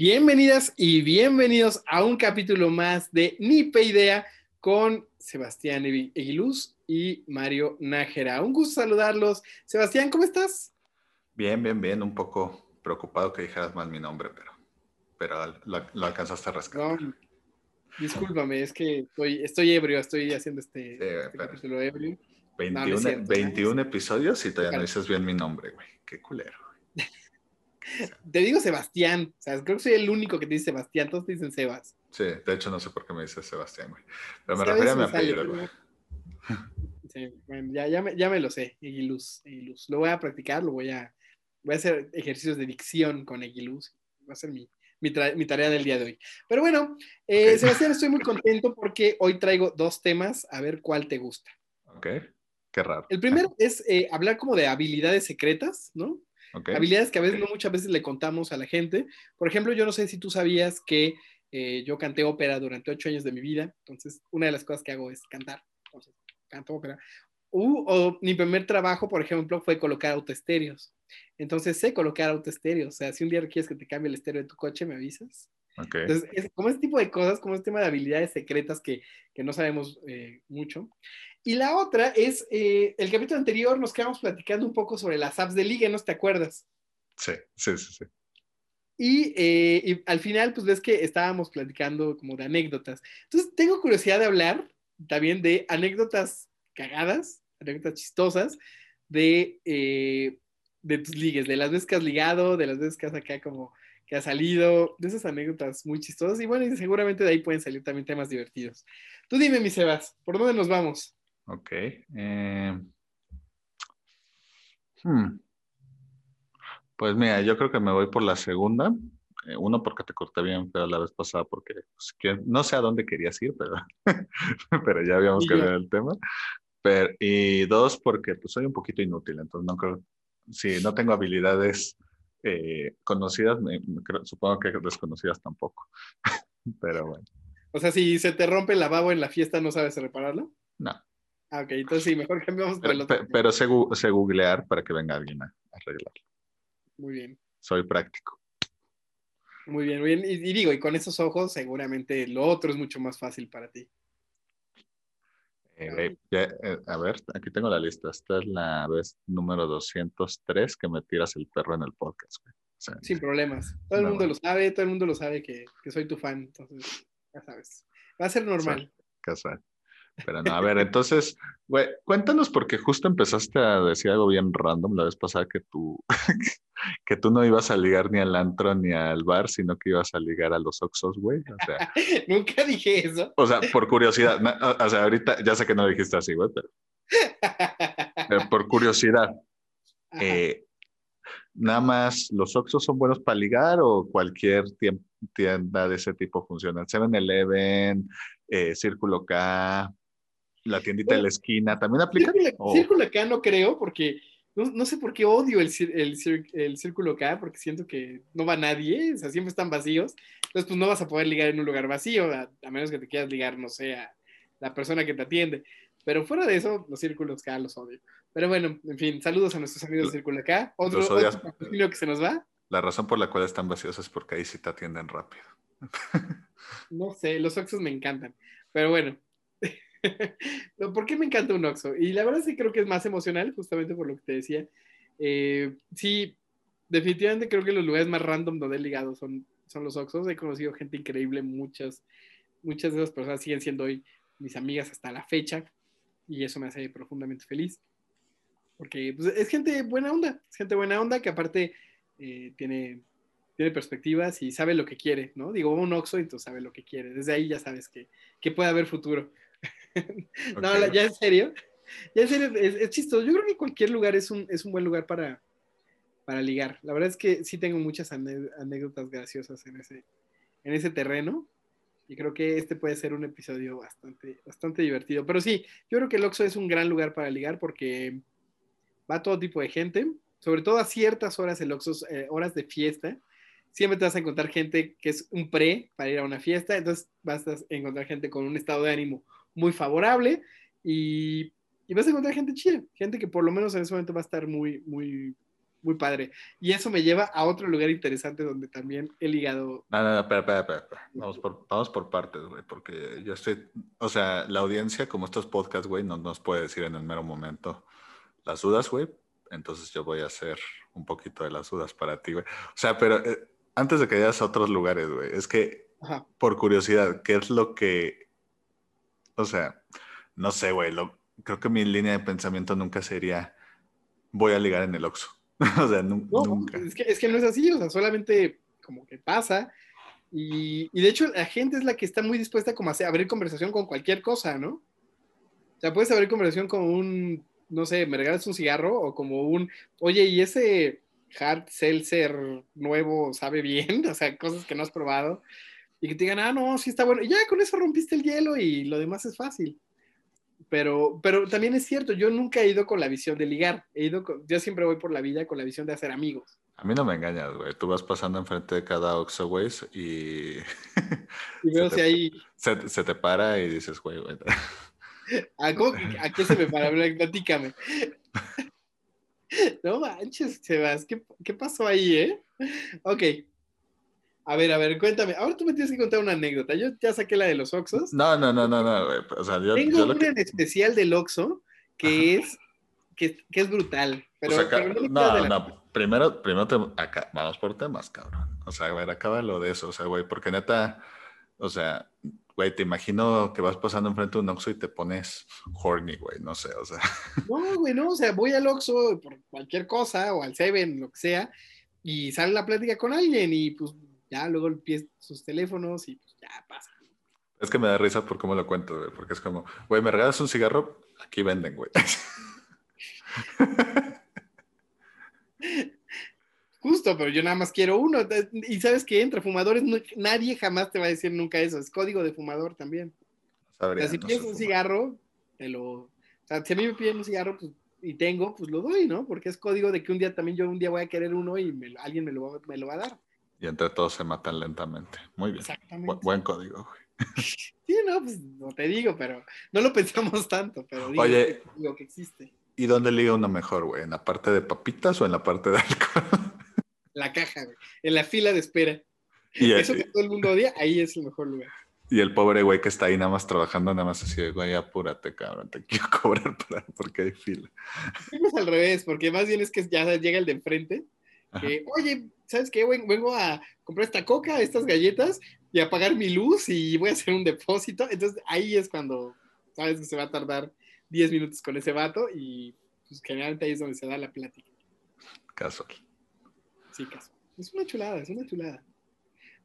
Bienvenidas y bienvenidos a un capítulo más de Nipe Idea con Sebastián Eguiluz y Mario Nájera. Un gusto saludarlos. Sebastián, ¿cómo estás? Bien, bien, bien. Un poco preocupado que dijeras mal mi nombre, pero, pero lo, alcanzaste a rascar. discúlpame, es que estoy, estoy ebrio, estoy haciendo este, este capítulo ebrio. 21, 21 episodios y todavía no dices bien mi nombre, güey. Qué culero. Te digo Sebastián, o sea, creo que soy el único que te dice Sebastián, todos te dicen Sebas. Sí, de hecho no sé por qué me dices Sebastián, güey. Pero me refería a mi apellido, güey. Sí, bueno, ya, ya, me, ya me lo sé, Eguiluz, Lo voy a practicar, lo voy a, voy a hacer ejercicios de dicción con Eguiluz. Va a ser mi, mi, tarea del día de hoy. Pero bueno, eh, Sebastián, estoy muy contento porque hoy traigo dos temas, a ver cuál te gusta. Ok, qué raro. El primero es eh, hablar como de habilidades secretas, ¿no? Habilidades que a veces no muchas veces le contamos a la gente. Por ejemplo, yo no sé si tú sabías que eh, yo canté ópera durante ocho años de mi vida, entonces una de las cosas que hago es cantar, entonces canto ópera. o mi primer trabajo, por ejemplo, fue colocar autoestéreos. Entonces sé colocar autoestéreos. O sea, si un día quieres que te cambie el estéreo de tu coche, me avisas. Entonces, es como este tipo de cosas, como este tema de habilidades secretas que, que no sabemos eh, mucho. Y la otra es, eh, el capítulo anterior nos quedamos platicando un poco sobre las apps de liga, ¿no te acuerdas? Sí, sí, sí, sí. Eh, y, al final, pues ves que estábamos platicando como de anécdotas. Entonces, tengo curiosidad de hablar también de anécdotas cagadas, anécdotas chistosas, de, eh, de tus ligues, de las veces que has ligado, de las veces que has acá como que has salido, de esas anécdotas muy chistosas. Y bueno, y seguramente de ahí pueden salir también temas divertidos. Tú dime, mi Sebas, ¿por dónde nos vamos? Ok. Eh, hmm. Pues mira, yo creo que me voy por la segunda. Eh, uno, porque te corté bien pero la vez pasada, porque pues, no sé a dónde querías ir, pero, pero ya habíamos cambiado el tema. Pero, y dos, porque pues, soy un poquito inútil, entonces no creo, si no tengo habilidades eh, conocidas, supongo que desconocidas tampoco. pero bueno. O sea, si se te rompe el lavabo en la fiesta, ¿no sabes repararlo? No. Ah, ok, entonces sí, mejor cambiamos por el otro. Pero, sé, googlear para que venga alguien a, arreglarlo. Muy bien. Soy práctico. Muy bien, muy bien. Y, digo, y con esos ojos, seguramente lo otro es mucho más fácil para ti. Eh, eh, a ver, aquí tengo la lista. Esta es la vez número 203 que me tiras el perro en el podcast. Sin problemas. Todo el mundo lo sabe, todo el mundo lo sabe que, que, soy tu fan. Entonces, ya sabes. Va a ser normal. Casual. Pero no, a ver, entonces, güey, cuéntanos porque justo empezaste a decir algo bien random la vez pasada que tú, que tú no ibas a ligar ni al antro ni al bar, sino que ibas a ligar a los Oxos, güey. O sea, Nunca dije eso. O sea, por curiosidad, o sea, ahorita ya sé que no dijiste así, güey, pero, por curiosidad, eh, ¿nada más los Oxos son buenos para ligar o cualquier tienda de ese tipo funciona? 7-Eleven, eh, Círculo K, la tiendita de la esquina, ¿también aplica? Círculo, K no creo, porque no, sé por qué odio el, el, Círculo K, porque siento que no va nadie, o sea, siempre están vacíos. Entonces, pues no vas a poder ligar en un lugar vacío, a, menos que te quieras ligar, no sé, a la persona que te atiende. Pero fuera de eso, los círculos K los odio. Pero bueno, en fin, saludos a nuestros amigos de Círculo K. Otro, otro que se nos va. La razón por la cual están vacíos es porque ahí sí te atienden rápido. no sé, los Oxos me encantan. Pero bueno, ¿Por qué me encanta un Oxxo? Y la verdad sí creo que es más emocional, justamente por lo que te decía. Eh, sí, definitivamente creo que los lugares más random donde he ligado son, son los Oxxos. He conocido gente increíble, muchas, muchas de esas personas siguen siendo hoy mis amigas hasta la fecha y eso me hace profundamente feliz. Porque pues, es gente buena onda, es gente buena onda que aparte eh, tiene, tiene perspectivas y sabe lo que quiere, ¿no? Digo, un Oxxo y tú sabes lo que quiere. Desde ahí ya sabes que, que puede haber futuro. no, ya en serio. Ya en serio, es, chistoso. Yo creo que cualquier lugar es un, es un buen lugar para, para ligar. La verdad es que sí tengo muchas anécdotas graciosas en ese, en ese terreno. Y creo que este puede ser un episodio bastante, bastante divertido. Pero sí, yo creo que el Oxxo es un gran lugar para ligar porque va todo tipo de gente. Sobre todo a ciertas horas el Oxxo, eh, horas de fiesta. Siempre te vas a encontrar gente que es un pre para ir a una fiesta. Entonces vas a encontrar gente con un estado de ánimo muy favorable y, vas a encontrar gente chida, gente que por lo menos en ese momento va a estar muy, muy, muy padre. Y eso me lleva a otro lugar interesante donde también he ligado. No, no, no, espera, espera, espera. Vamos por, vamos por partes, güey, porque yo estoy, o sea, la audiencia, como estos podcasts, güey, no nos puede decir en el mero momento las dudas, güey. Entonces yo voy a hacer un poquito de las dudas para ti, güey. O sea, pero eh, antes de que vayas a otros lugares, güey, es que, por curiosidad, ¿qué es lo que, o sea, no sé, güey, creo que mi línea de pensamiento nunca sería, voy a ligar en el Oxxo. o sea, nunca. Es que, es que no es así, o sea, solamente como que pasa. Y, y, de hecho, la gente es la que está muy dispuesta como a abrir conversación con cualquier cosa, ¿no? O sea, puedes abrir conversación con un, no sé, me regalas un cigarro o como un, oye, ¿y ese hard seltzer nuevo sabe bien? O sea, cosas que no has probado. Y que te digan, ah, no, sí está bueno. Y ya con eso rompiste el hielo y lo demás es fácil pero, pero también es cierto, yo nunca he ido con la visión de ligar, he ido yo siempre voy por la vida con la visión de hacer amigos. A mí no me engañas, güey. Tú vas pasando enfrente de cada Oxxo, güey, y... Y veo si ahí... Se, se, te para y dices, güey, güey. ¿A, ¿A, qué se me para? Platícame. No manches, Sebas, ¿qué, ¿qué pasó ahí, eh? Ok, a ver, a ver, cuéntame. Ahora tú me tienes que contar una anécdota. Yo ya saqué la de los Oxos. No, no, no, no, no. O sea, yo, Tengo una en especial del Oxo que es, que, que, es brutal. Pero, no, no, Primero, primero te, acá, vamos por temas, cabrón. O sea, a ver, acaba lo de eso. O sea, güey, porque neta, o sea, güey, te imagino que vas pasando enfrente de un Oxxo y te pones horny, güey, no sé, o sea. No, güey, no, o sea, voy al Oxxo por cualquier cosa o al Seven, lo que sea, y sale la plática con alguien y pues ya luego el pie sus teléfonos y pues ya pasa. Es que me da risa por cómo lo cuento, güey, porque es como, güey, ¿me regalas un cigarro? Aquí venden, güey. Justo, pero yo nada más quiero uno. Y sabes que entre fumadores nadie jamás te va a decir nunca eso. Es código de fumador también. o sea, si pides un cigarro, te lo... O sea, si a mí me piden un cigarro pues, y tengo, pues lo doy, ¿no? Porque es código de que un día también yo un día voy a querer uno y alguien me lo, me lo va a dar. Y entre todos se matan lentamente. Muy bien. Exactamente. buen código, güey. Sí, no, pues no te digo, pero no lo pensamos tanto, pero digo, Oye, digo que existe. ¿Y dónde liga uno mejor, güey? ¿En la parte de papitas o en la parte de alcohol? La caja, güey. En la fila de espera. Y Eso que todo el mundo odia, ahí es el mejor lugar. Y el pobre güey que está ahí nada más trabajando, nada más así de, güey, apúrate, cabrón, te quiero cobrar para, porque hay fila. Es al revés, porque más bien es que ya llega el de enfrente, que, oye, ¿sabes qué? Vengo a comprar esta coca, estas galletas y a pagar mi luz y voy a hacer un depósito. Entonces ahí es cuando sabes que se va a tardar 10 minutos con ese vato y pues generalmente ahí es donde se da la plática. Casual. Sí, casual. Es una chulada, es una chulada.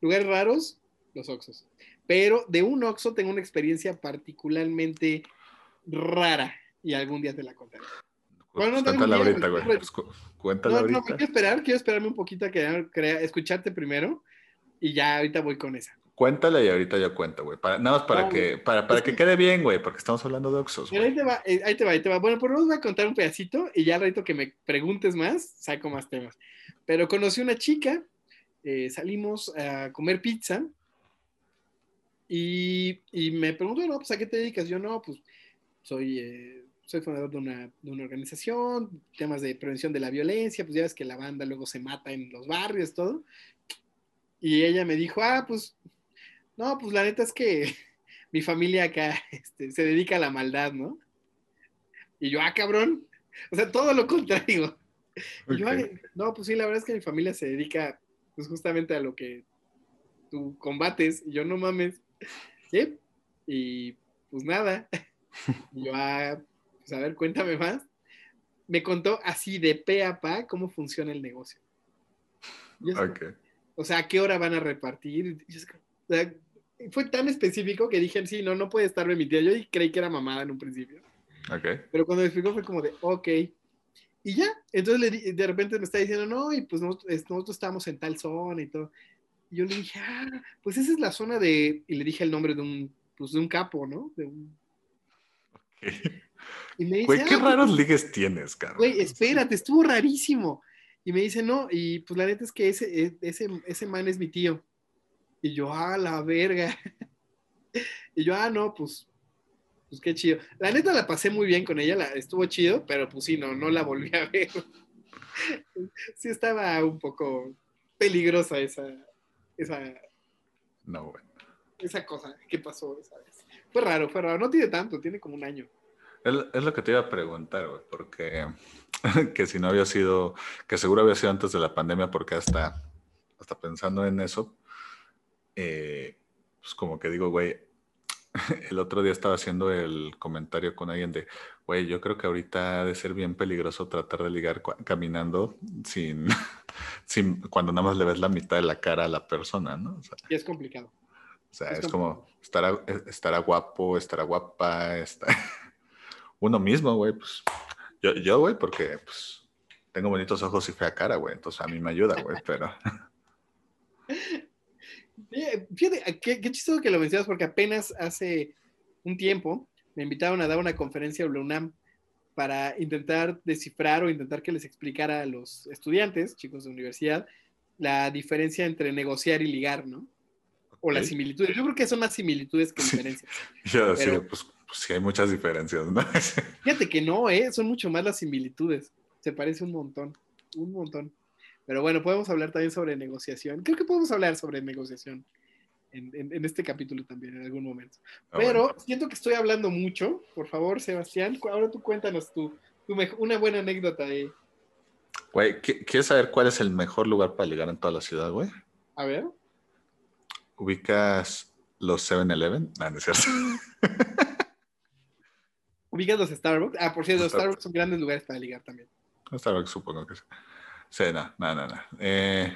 Lugares raros, los Oxos. Pero de un Oxo tengo una experiencia particularmente rara y algún día te la contaré. Cuéntala ahorita, güey. Pues, cuéntala no, no, quiero esperar, quiero esperarme un poquito a que, escucharte primero y ya ahorita voy con esa. Cuéntala y ahorita yo cuento, güey. nada más para que, para, para que, quede bien, güey, porque estamos hablando de Oxos. ahí te va, eh, ahí te va, ahí te va. Bueno, por lo menos voy a contar un pedacito y ya al que me preguntes más, saco más temas. Pero conocí una chica, eh, salimos a comer pizza y, y, me preguntó, no, pues a qué te dedicas. Yo no, pues soy eh, soy fundador de una, de una, organización, temas de prevención de la violencia, pues ya ves que la banda luego se mata en los barrios, todo. Y ella me dijo, ah, pues, no, pues la neta es que mi familia acá este, se dedica a la maldad, ¿no? Y yo, ah, cabrón, o sea, todo lo contrario. Yo, no, pues sí, la verdad es que mi familia se dedica pues justamente a lo que tú combates, y yo no mames, ¿sí? Y pues nada. Y yo, ah, pues a ver, cuéntame más. Me contó así de pe a pa cómo funciona el negocio. O sea, ¿a qué hora van a repartir? fue tan específico que dije, sí, no, no puede estar remitido. Yo creí que era mamada en un principio. Pero cuando me explicó fue como de, ok. Y ya, entonces le de repente me está diciendo, no, y pues nosotros, nosotros estamos en tal zona y todo. Y yo le dije, ah, pues esa es la zona de, y le dije el nombre de un, pues de un capo, ¿no? De un... Y me dice, güey, qué ah, raros pues, ligues tienes, cara. Güey, espérate, estuvo rarísimo. Y me dice, no, y pues la neta es que ese, e, ese, ese man es mi tío. Y yo, ah, la verga. Y yo, ah, no, pues, pues qué chido. La neta la pasé muy bien con ella, la, estuvo chido, pero pues sí, no, no la volví a ver. sí estaba un poco peligrosa esa, esa, No, güey. esa cosa que pasó esa vez. Fue raro, fue raro. No tiene tanto, tiene como un año. Es, lo que te iba a preguntar, güey, porque que si no había sido, que seguro había sido antes de la pandemia, porque hasta, hasta pensando en eso, eh, pues como que digo, güey, el otro día estaba haciendo el comentario con alguien de, güey, yo creo que ahorita ha de ser bien peligroso tratar de ligar caminando sin, sin, cuando nada más le ves la mitad de la cara a la persona, ¿no? O sea, Y es complicado. o sea, Es es como, estará, estará guapo, estará guapa, está... Uno mismo, güey, pues, yo, yo, güey, porque, pues, tengo bonitos ojos y fea cara, güey, entonces a mí me ayuda, güey, pero... Fíjate, qué, qué chistoso que lo mencionas porque apenas hace un tiempo me invitaron a dar una conferencia a UNAM para intentar descifrar o intentar que les explicara a los estudiantes, chicos de universidad, la diferencia entre negociar y ligar, ¿no? O las similitudes. Yo creo que son más similitudes que Sí. diferencias. Yo Pero- pues, pues sí hay muchas diferencias, ¿no? Fíjate que no, ¿eh? Son mucho más las similitudes. Se parece un montón, un montón. Pero bueno, podemos hablar también sobre negociación. Creo que podemos hablar sobre negociación en, en- en este capítulo también, en algún momento. Ah, Pero bueno. siento que estoy hablando mucho. Por favor, Sebastián, ahora tú cuéntanos tu mej- una buena anécdota de... Güey, ¿qui- ¿quieres saber cuál es el mejor lugar para ligar en toda la ciudad, güey? A ver. ¿Ubicas los 7-Eleven? No, no es cierto. ¿Ubicas los Starbucks? Ah, por cierto, los Starbucks. Son grandes lugares para ligar también. Starbucks supongo que sí. Sí, no, no, no, no. Eh,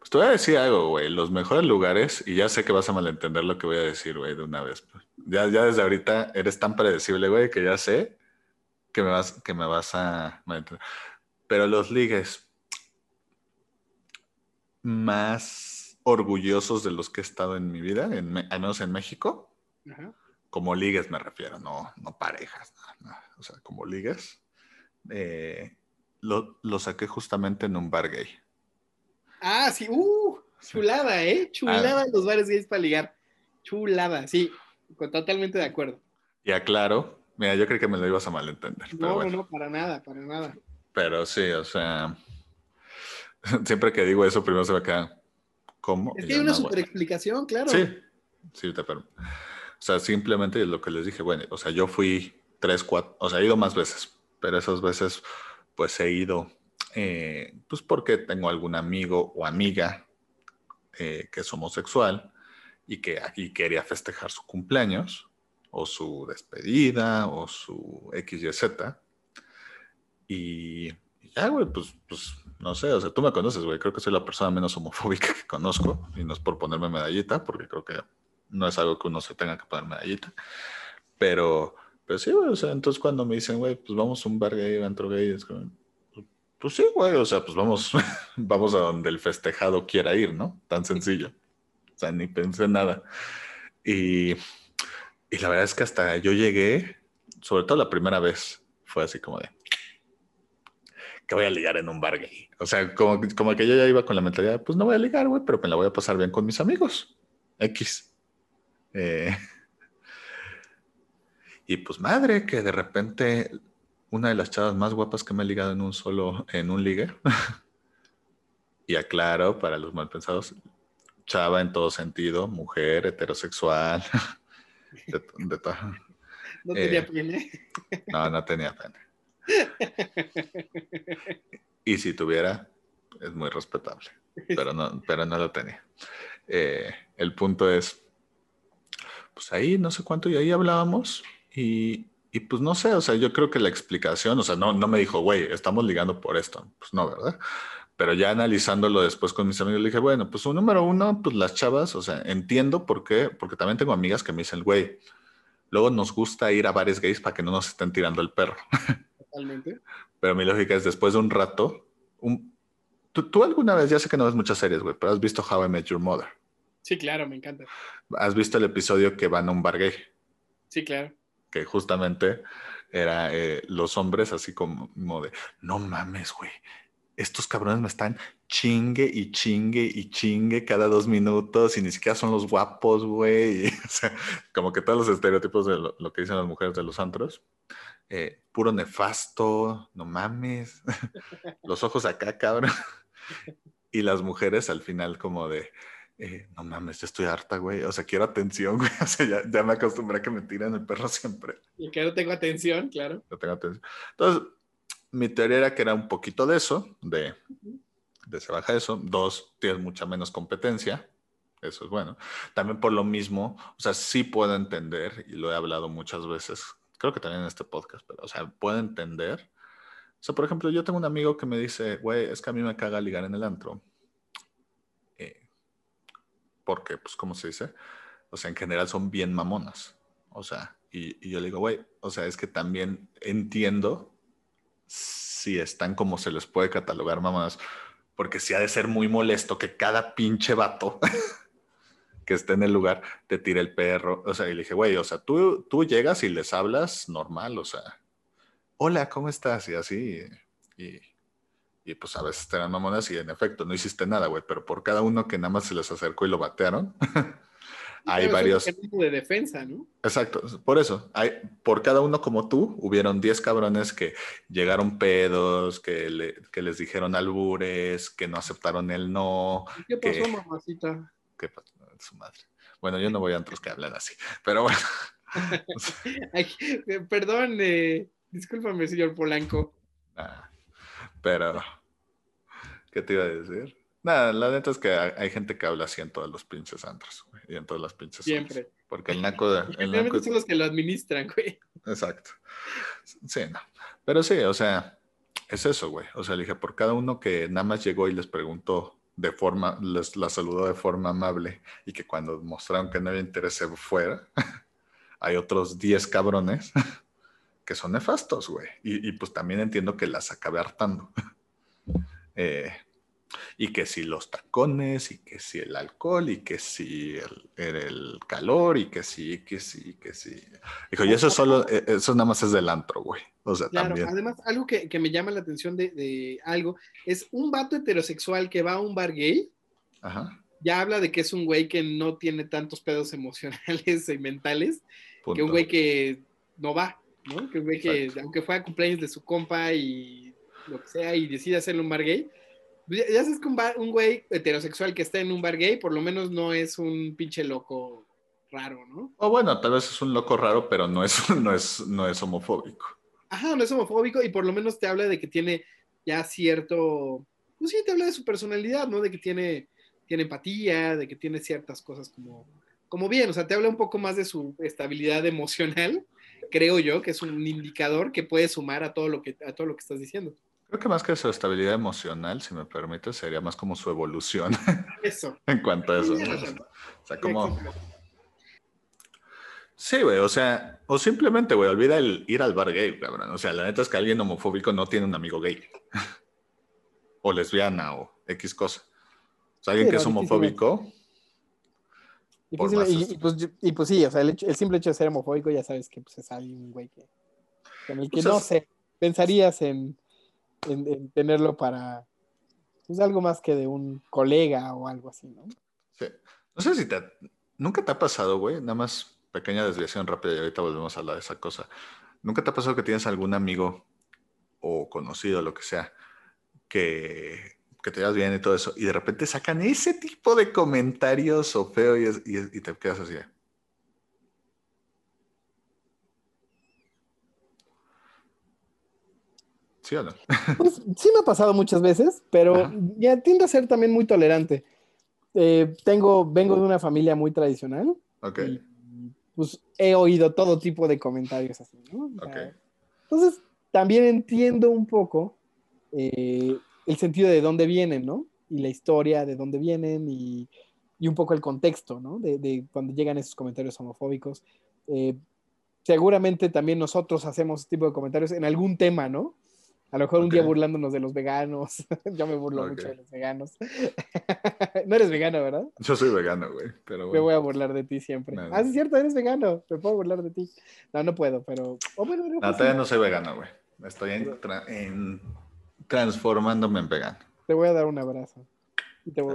pues te voy a decir algo, güey. Los mejores lugares, y ya sé que vas a malentender lo que voy a decir, güey, de una vez. Ya, ya desde ahorita eres tan predecible, güey, que ya sé que me vas, que me vas a malentender. Pero los ligues más orgullosos de los que he estado en mi vida, en al menos en México, Ajá. Como ligues me refiero, no, no parejas, no, no. o sea, como ligues, eh, lo, lo saqué justamente en un bar gay. Ah, sí. ¡Uh! Chulada, ¿eh? Chulada Ah. los bares gays para ligar. Chulada, sí. Totalmente de acuerdo. Y aclaro, mira, yo creo que me lo ibas a malentender, pero No, bueno, no, para nada, para nada. pero sí, o sea, siempre que digo eso, primero se me queda, ¿cómo? Es que hay una "No, super bueno". explicación, claro. Sí, sí, te permito. O sea, simplemente lo que les dije, bueno, o sea, yo fui tres, cuatro, o sea, he ido más veces, pero esas veces, pues he ido, eh, pues porque tengo algún amigo o amiga eh, que es homosexual y que aquí quería festejar su cumpleaños o su despedida o su XYZ. Y, y ya, güey, pues, pues, no sé, o sea, tú me conoces, güey, creo que soy la persona menos homofóbica que conozco y no es por ponerme medallita, porque creo que no es algo que uno se tenga que poner medallita, pero, pero sí, güey, o sea, entonces cuando me dicen, güey, pues vamos a un bar gay, antro gay, es como, pues sí, güey, o sea, pues vamos, vamos a donde el festejado quiera ir, ¿no? Tan sencillo. O sea, ni pensé en nada. Y, y la verdad es que hasta yo llegué, sobre todo la primera vez, fue así como de, que voy a ligar en un bar gay. O sea, como, como que yo ya iba con la mentalidad, pues no voy a ligar, güey, pero me la voy a pasar bien con mis amigos. X. Eh, y pues madre, que de repente una de las chavas más guapas que me he ligado en un solo, en un ligue. y aclaro para los malpensados, chava en todo sentido, mujer, heterosexual, de. No Eh, tenía pena. No, no tenía pena. Y si tuviera, es muy respetable, pero no, pero no lo tenía. Eh, el punto es, pues ahí no sé cuánto y ahí hablábamos y, y pues no sé, o sea, yo creo que la explicación, o sea, no, no me dijo, güey, estamos ligando por esto, pues no, ¿verdad? Pero ya analizándolo después con mis amigos, le dije, bueno, pues un número uno, pues las chavas, o sea, entiendo por qué, porque también tengo amigas que me dicen, güey, luego nos gusta ir a bares gays para que no nos estén tirando el perro. Totalmente. Pero mi lógica es después de un rato, un- ¿tú, tú alguna vez, ya sé que no ves muchas series, güey, pero has visto How I Met Your Mother. Sí, claro, me encanta. Has visto el episodio que van a un bar gay, Sí, claro. que justamente era eh, los hombres así como, como de, no mames, güey, estos cabrones me están chingue y chingue y chingue cada dos minutos y ni siquiera son los guapos, güey. O sea, como que todos los estereotipos de lo, que dicen las mujeres de los antros. Eh, puro nefasto, no mames. los ojos acá, cabrón. y las mujeres al final como de, eh, no mames, estoy harta, güey. O sea, quiero atención, güey. O sea, ya, ya me acostumbré a que me tiren el perro siempre. Y que no tengo atención, claro. No tengo atención. Entonces, mi teoría era que era un poquito de eso, de, de se baja eso. Dos, tienes mucha menos competencia. Eso es bueno. También por lo mismo, o sea, sí puedo entender, y lo he hablado muchas veces, creo que también en este podcast, pero, o sea, puedo entender. O sea, por ejemplo, yo tengo un amigo que me dice, güey, es que a mí me caga ligar en el antro. Porque, pues, ¿cómo se dice? O sea, en general son bien mamonas. O sea, y, yo le digo, güey, o sea, es que también entiendo si están como se les puede catalogar mamás, porque si ha de ser muy molesto que cada pinche vato que esté en el lugar te tire el perro. O sea, y le dije, güey, o sea, tú, tú llegas y les hablas normal, o sea, hola, ¿cómo estás? Y así, y, y pues a veces te dan mamonas y en efecto no hiciste nada, güey, pero por cada uno que nada más se les acercó y lo batearon. hay varios. de defensa, ¿no? Exacto, por eso, hay, por cada uno como tú, hubieron 10 cabrones que llegaron pedos, que, les dijeron albures, que no aceptaron el no. ¿Qué pasó, mamacita? ¿Qué pasó? Su madre. Bueno, yo no voy a otros que hablan así, pero bueno. Perdón, eh, discúlpame, señor Polanco. Ah, pero, ¿qué te iba a decir? Nada, la neta es que hay, gente que habla así en todos los pinches antros, güey, y en todas las pinches. Siempre. Porque el naco. De, el naco son los que lo administran, güey. Exacto. Sí, no. Pero sí, o sea, es eso, güey. O sea, le dije, por cada uno que nada más llegó y les preguntó de forma, les la saludó de forma amable y que cuando mostraron que no había interés se fuera, hay otros 10 cabrones que son nefastos, güey. Y, y, pues también entiendo que las acabe hartando. eh, y que si los tacones, y que si el alcohol, y que si el, el calor, y que sí, que sí, que sí. Dijo, y eso solo, e, eso nada más es del antro, güey. O sea, claro, también. además, algo que, que, me llama la atención de, de, algo, es un vato heterosexual que va a un bar gay, Ajá. ya habla de que es un güey que no tiene tantos pedos emocionales y mentales, Punto. que un güey que no va, ¿no? Que güey que, Exacto. aunque fue a cumpleaños de su compa y lo que sea, y decide hacerle un bar gay, ya, ya sabes que un, bar, un, güey heterosexual que está en un bar gay, por lo menos no es un pinche loco raro, ¿no? O bueno, tal vez es un loco raro, pero no es, no es, no es homofóbico. Ajá, no es homofóbico y por lo menos te habla de que tiene ya cierto, pues sí, te habla de su personalidad, ¿no? De que tiene, tiene empatía, de que tiene ciertas cosas como, como bien, o sea, te habla un poco más de su estabilidad emocional, creo yo, que es un indicador que puede sumar a todo lo que, a todo lo que estás diciendo. Creo que más que su estabilidad emocional, si me permite, sería más como su evolución. Eso. en cuanto a eso. ¿no? O sea, como... Sí, güey, o sea, o simplemente, güey, olvida el ir al bar gay, cabrón. O sea, la neta es que alguien homofóbico no tiene un amigo gay. o lesbiana o X cosa. O sea, alguien sí, que es homofóbico... Y pues, y, y, pues, y pues, sí, o sea, el, hecho, el, simple hecho de ser homofóbico ya sabes que pues, es alguien, güey, que, con el que pues no sé, pensarías en, en, en, tenerlo para pues, algo más que de un colega o algo así, ¿no? Sí. No sé si te, nunca te ha pasado, güey, nada más pequeña desviación rápida y ahorita volvemos a hablar de esa cosa. ¿Nunca te ha pasado que tienes algún amigo o conocido, lo que sea, que, que te llevas bien y todo eso, y de repente sacan ese tipo de comentarios o feo y, y, y te quedas así? ¿Sí o no? Pues, sí me ha pasado muchas veces, pero Ajá. ya tiendo a ser también muy tolerante. Eh, tengo, vengo de una familia muy tradicional. Ok. Y, pues he oído todo tipo de comentarios así, ¿no? Entonces, también entiendo un poco eh, el sentido de dónde vienen, ¿no? Y la historia de dónde vienen y, y un poco el contexto, ¿no? De, de, cuando llegan esos comentarios homofóbicos. Eh, seguramente también nosotros hacemos ese tipo de comentarios en algún tema, ¿no? A lo mejor okay. un día burlándonos de los veganos. Yo me burlo okay. mucho de los veganos. no eres vegano, ¿verdad? Yo soy vegano, güey. Pero bueno. Me voy a burlar de ti siempre. No, ah, sí, es cierto, eres vegano. Me puedo burlar de ti. No, no puedo, pero. Oh, bueno, no, todavía no soy vegano, güey. Estoy en, tra en transformándome en vegano. Te voy a dar un abrazo. te, voy,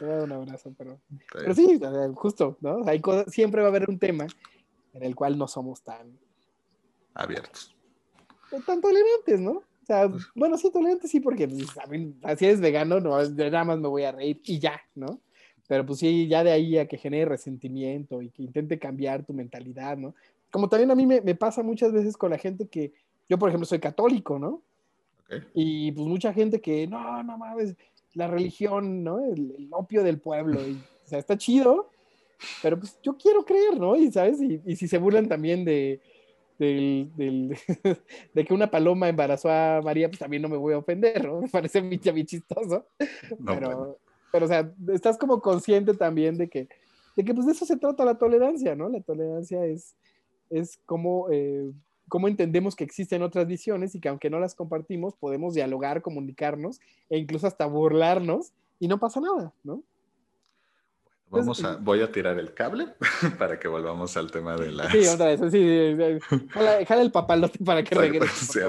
a dar un abrazo, pero, pero sí, justo, ¿no? Hay siempre va a haber un tema en el cual no somos tan abiertos. Tan tolerantes, ¿no? O sea, pues bueno, sí, tolerantes sí, porque pues, así eres vegano, no, nada más me voy a reír y ya, ¿no? Pero pues sí, ya de ahí a que genere resentimiento y que intente cambiar tu mentalidad, ¿no? Como también a mí me, me pasa muchas veces con la gente que, yo por ejemplo soy católico, ¿no? Y pues mucha gente que, no, no mames, la religión, ¿no? El, opio del pueblo, y, o sea, está chido, pero pues yo quiero creer, ¿no? Y, ¿sabes? Y, y si se burlan también de, del, del, de que una paloma embarazó a María, pues también no me voy a ofender, ¿no? Me parece muy, chistoso. pero, pero, o sea, estás como consciente también de que, de que pues de eso se trata la tolerancia, ¿no? La tolerancia es, es como, eh, cómo entendemos que existen otras visiones y que aunque no las compartimos, podemos dialogar, comunicarnos e incluso hasta burlarnos y no pasa nada, ¿no? Vamos a, voy a tirar el cable para que volvamos al tema de la. Sí, otra vez, sí, jala, el papalote para que regrese.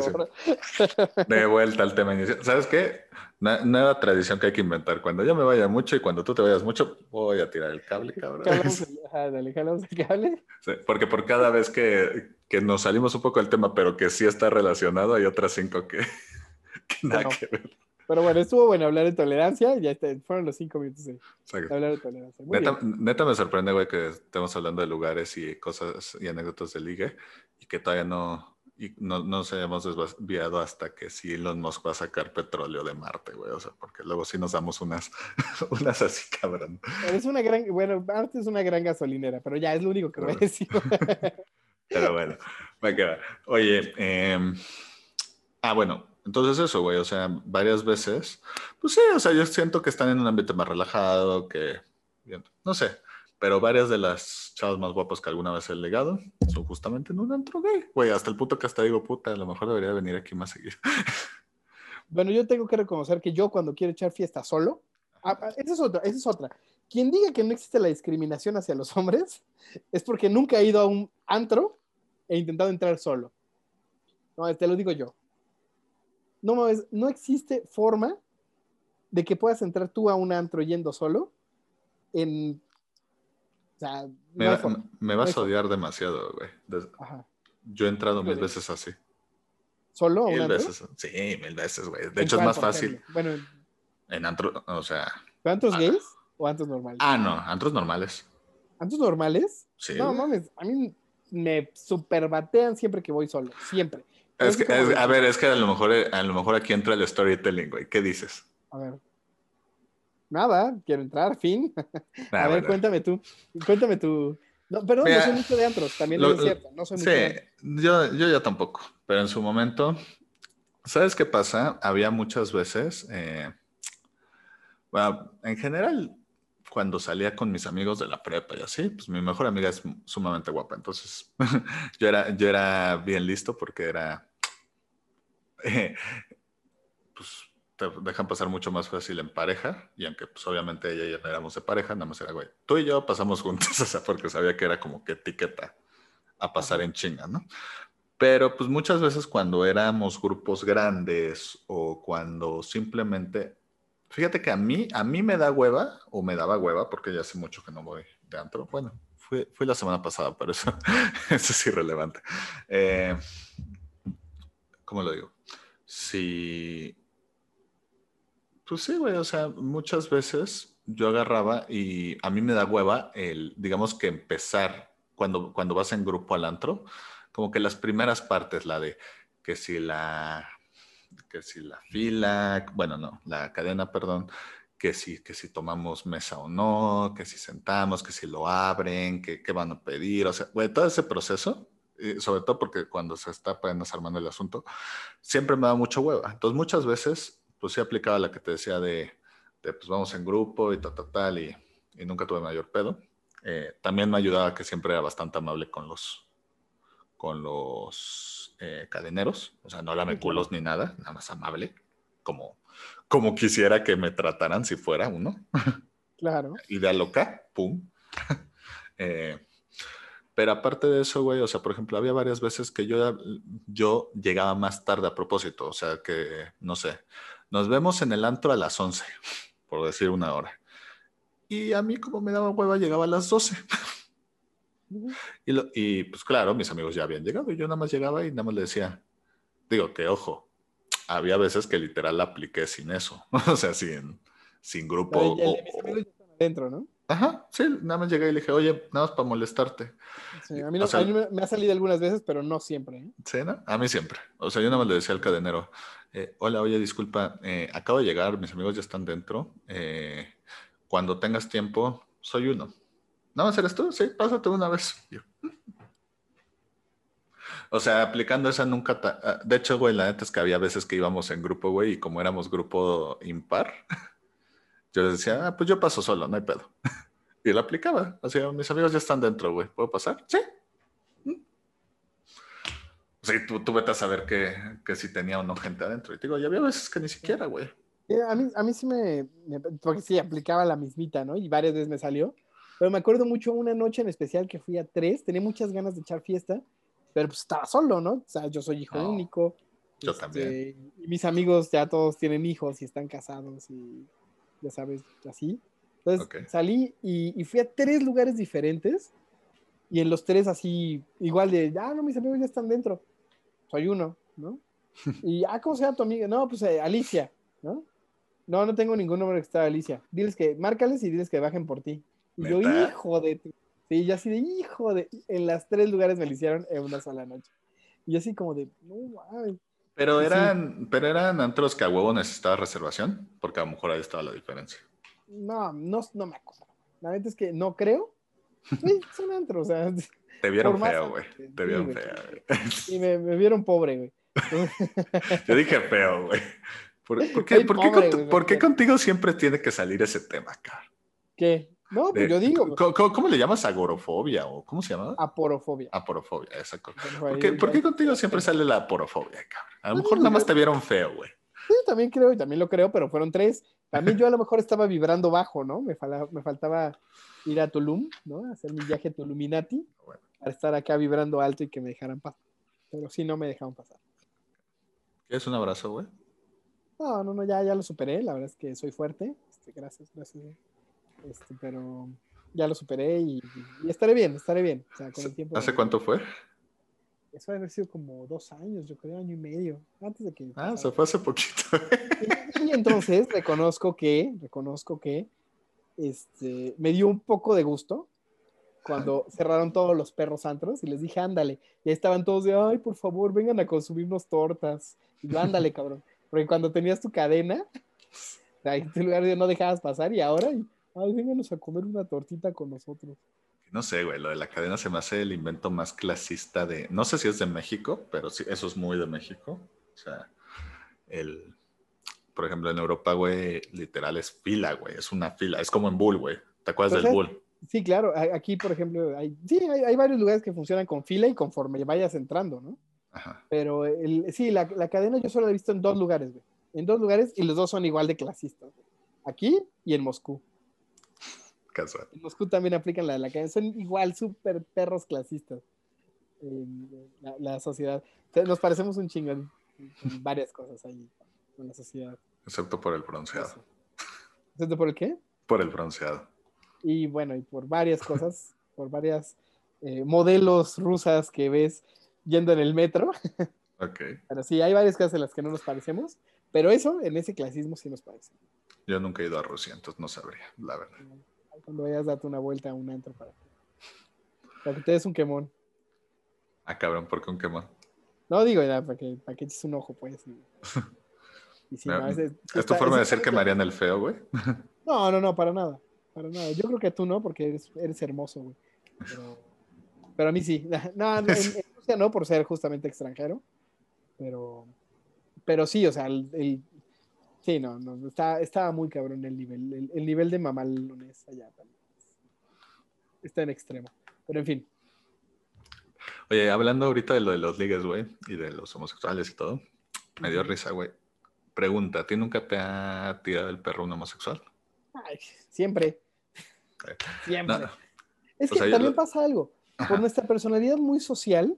De vuelta al tema inicial. ¿Sabes qué? Nueva tradición que hay que inventar. Cuando yo me vaya mucho y cuando tú te vayas mucho, voy a tirar el cable, cabrón. dale, jalamos el cable. porque por cada vez que, que, nos salimos un poco del tema, pero que sí está relacionado, hay otras cinco que, que nada que ver. Pero bueno, estuvo bueno hablar de tolerancia. Ya fueron los cinco minutos de hablar de tolerancia. neta, me sorprende, güey, que estemos hablando de lugares y cosas y anécdotas de ligue y que todavía no, y no, nos hayamos desviado hasta que sí Elon Musk va a sacar petróleo de Marte, güey. O sea, porque luego sí nos damos unas, unas así, cabrón. Es una gran, bueno, Marte es una gran gasolinera, pero ya es lo único que voy a decir. pero bueno, va a quedar. Oye, eh, ah, bueno, entonces eso, güey, o sea, varias veces, pues sí, o sea, yo siento que están en un ambiente más relajado, que, no sé, pero varias de las chavas más guapas que alguna vez he legado son justamente en un antro gay, güey, hasta el punto que hasta digo, puta, a lo mejor debería venir aquí más seguido. Bueno, yo tengo que reconocer que yo cuando quiero echar fiesta solo, ah, ah, esa es otra, esa es otra. Quien diga que no existe la discriminación hacia los hombres es porque nunca ha ido a un antro e intentado entrar solo. No, te lo digo yo no no existe forma de que puedas entrar tú a un antro yendo solo en... O sea, me, vas a odiar demasiado, güey. Yo he entrado mil veces así. ¿Solo? Mil veces. Sí, mil veces, güey. De hecho, es más fácil. Bueno, en antro, o sea. ¿Antros ah, gays o antros normales? Ah, no, antros normales. ¿Antros normales? Sí. No, mames, a mí me superbatean siempre que voy solo, siempre. Es que, a ver, es que a lo mejor a lo mejor aquí entra el storytelling, güey. ¿Qué dices? A ver. Nada, quiero entrar, fin. a ver, cuéntame tú. Cuéntame tú. No, perdón, no soy mucho de antros, también lo, es cierto. No soy sí, yo, yo ya tampoco, pero en su momento, ¿sabes qué pasa? Había muchas veces, eh, bueno, en general, cuando salía con mis amigos de la prepa y así, pues mi mejor amiga es sumamente guapa. Entonces, yo era, yo era bien listo porque era, pues te dejan pasar mucho más fácil en pareja. Y aunque pues obviamente ella y yo no éramos de pareja, nada más era, güey, tú y yo pasamos juntos, o sea, porque sabía que era como que etiqueta a pasar en chinga, ¿no? Pero pues muchas veces cuando éramos grupos grandes o cuando simplemente Fíjate que a mí, a mí me da hueva, o me daba hueva, porque ya hace mucho que no voy de antro. Bueno, fui, la semana pasada, pero eso, eso es irrelevante. Eh, ¿Cómo lo digo? Sí. Pues sí, güey, o sea, muchas veces yo agarraba y a mí me da hueva el, digamos que empezar cuando, cuando vas en grupo al antro, como que las primeras partes, la de que si la que si la fila, bueno, no, la cadena, perdón, que si, que si tomamos mesa o no, que si sentamos, que si lo abren, que, van a pedir, o sea, güey, todo ese proceso, sobre todo porque cuando se está apenas armando el asunto, siempre me da mucho hueva. Entonces, muchas veces, pues sí aplicaba la que te decía de, pues vamos en grupo y tal, tal, tal, y, y nunca tuve mayor pedo. Eh, también me ayudaba que siempre era bastante amable con los, con los eh, cadeneros, o sea, no lameculos ni nada, nada más amable, como, como quisiera que me trataran si fuera uno. Claro. Idea loca, pum. Eh, Pero aparte de eso, güey, o sea, por ejemplo, había varias veces que yo, yo llegaba más tarde a propósito, o sea, que, no sé, nos vemos en el antro a las 11, por decir una hora. Y a mí, como me daba hueva, llegaba a las 12. y, y pues claro, mis amigos ya habían llegado y yo nada más llegaba y nada más le decía, digo que ojo, había veces que literal la apliqué sin eso, o sea, sin, sin grupo. dentro, ¿no? Ajá, sí, nada más llegué y le dije, oye, nada más para molestarte. Sí, a mí, no, a mí me, ha salido algunas veces, pero no siempre. ¿eh? Sí, ¿no? A mí siempre. O sea, yo nada más le decía al cadenero, eh, hola, oye, disculpa, eh, acabo de llegar, mis amigos ya están dentro. Cuando tengas tiempo, soy uno. ¿Nada más eres tú? Sí, pásate una vez. O sea, aplicando esa nunca... Ah, de hecho, güey, la neta es que había veces que íbamos en grupo, güey, y como éramos grupo impar, yo les decía, ah, pues yo paso solo, no hay pedo. Y lo aplicaba. O sea, mis amigos ya están dentro, güey. ¿Puedo pasar? Sí. Mm. Sí, tú, tú vete a saber que, que si tenía o no gente adentro. Y te digo, ya había veces que ni siquiera, güey. a, mí, a mí sí me, Porque sí, aplicaba la mismita, ¿no? Y varias veces me salió. Pero me acuerdo mucho una noche en especial que fui a tres. Tenía muchas ganas de echar fiesta. Pero pues estaba solo, ¿no? O sea, yo soy hijo único. Yo este, también. Y mis amigos ya todos tienen hijos y están casados y ya sabes, así. Entonces salí y, fui a tres lugares diferentes y en los tres así, igual de, ah, no, mis amigos ya están dentro. Soy uno, ¿no? Y, ah, ¿cómo se llama tu amiga? No, pues eh, Alicia, ¿no? No, no tengo ningún nombre que está Alicia. Diles que, márcales y diles que bajen por ti. Y yo, hijo de... Sí, yo así de, hijo de... En las tres lugares me lo hicieron en una sola noche. Y así como de, no mames. Pero eran, pero eran antros que a huevo necesitaba reservación, porque a lo mejor ahí estaba la diferencia. No, no, no me acuerdo. La verdad es que no creo. Sí, son antros, o sea. Te vieron feo, güey. Te vieron feo, güey. Y me, me, vieron pobre, güey. Yo dije feo, güey. ¿Por, qué, por, qué, contigo siempre tiene que salir ese tema, cara? ¿Qué? No, pues yo digo. ¿cómo, le llamas agorofobia o cómo se llama? Aporofobia. Aporofobia, exacto. ¿Por qué, ¿por qué contigo siempre sale la aporofobia, cabrón? A lo mejor nada más te vieron feo, güey. Sí, también creo, y también lo creo, pero fueron tres. También yo a lo mejor estaba vibrando bajo, ¿no? Me, me faltaba ir a Tulum, ¿no? Hacer mi viaje a Tuluminati para estar acá vibrando alto y que me dejaran pasar. Pero sí, no me dejaron pasar. ¿Quieres un abrazo, güey? No, no, no, ya, ya lo superé. La verdad es que soy fuerte. Este, gracias, gracias. Este, pero ya lo superé y, estaré bien, estaré bien. ¿Hace cuánto fue? Eso debe haber sido como dos años, yo creo, año y medio, antes de que... Ah, se fue hace poquito. y, entonces reconozco que, reconozco que, este, me dio un poco de gusto cuando cerraron todos los perros antros y les dije, ándale. Y ahí estaban todos de, ay, por favor, vengan a consumirnos tortas. Y yo, ándale, cabrón. Porque cuando tenías tu cadena, en tu lugar no dejabas pasar y ahora, ay, vénganos a comer una tortita con nosotros. No sé, güey, lo de la cadena se me hace el invento más clasista de, no sé si es de México, pero sí, eso es muy de México. O sea, el, por ejemplo, en Europa, güey, literal es fila, güey, es una fila, es como en Bull, güey. ¿Te acuerdas del Bull? Sí, claro, aquí, por ejemplo, hay, sí, hay, varios lugares que funcionan con fila y conforme vayas entrando, ¿no? Ajá. Pero el, sí, la, la, cadena yo solo la he visto en dos lugares, güey. En dos lugares y los dos son igual de clasistas. Aquí y en Moscú. En Moscú también aplican la de la cadena. Son igual súper perros clasistas. la, sociedad. nos parecemos un chingón en varias cosas ahí en la sociedad. Excepto por el bronceado. ¿Excepto por el qué? Por el bronceado. Y bueno, y por varias cosas, por varias eh, modelos rusas que ves yendo en el metro. Ok. Pero sí, hay varias cosas en las que no nos parecemos, pero eso, en ese clasismo sí nos parece. Yo nunca he ido a Rusia, entonces no sabría, la verdad cuando vayas a darte una vuelta a un antro para, para que te des un quemón. Ah, cabrón, ¿por qué un quemón? No, digo, ya, para que, para que eches un ojo, pues. Y, si no, es, tu forma de decir que Mariana el feo, güey? No, no, no, para nada. Para nada. Yo creo que tú no, porque eres, eres hermoso, güey. Pero, pero, a mí sí. No, en, Rusia no, por ser justamente extranjero. Pero, pero sí, o sea, el, Sí, no, no, está, estaba muy cabrón el nivel. El, nivel de mamalones allá también. Está en extremo. Pero en fin. Oye, hablando ahorita de lo de los ligues, güey, y de los homosexuales y todo, me dio risa, güey. Pregunta, ¿a ti nunca te ha tirado el perro un homosexual? Ay, siempre. Siempre. Es que también pasa algo. por nuestra personalidad muy social,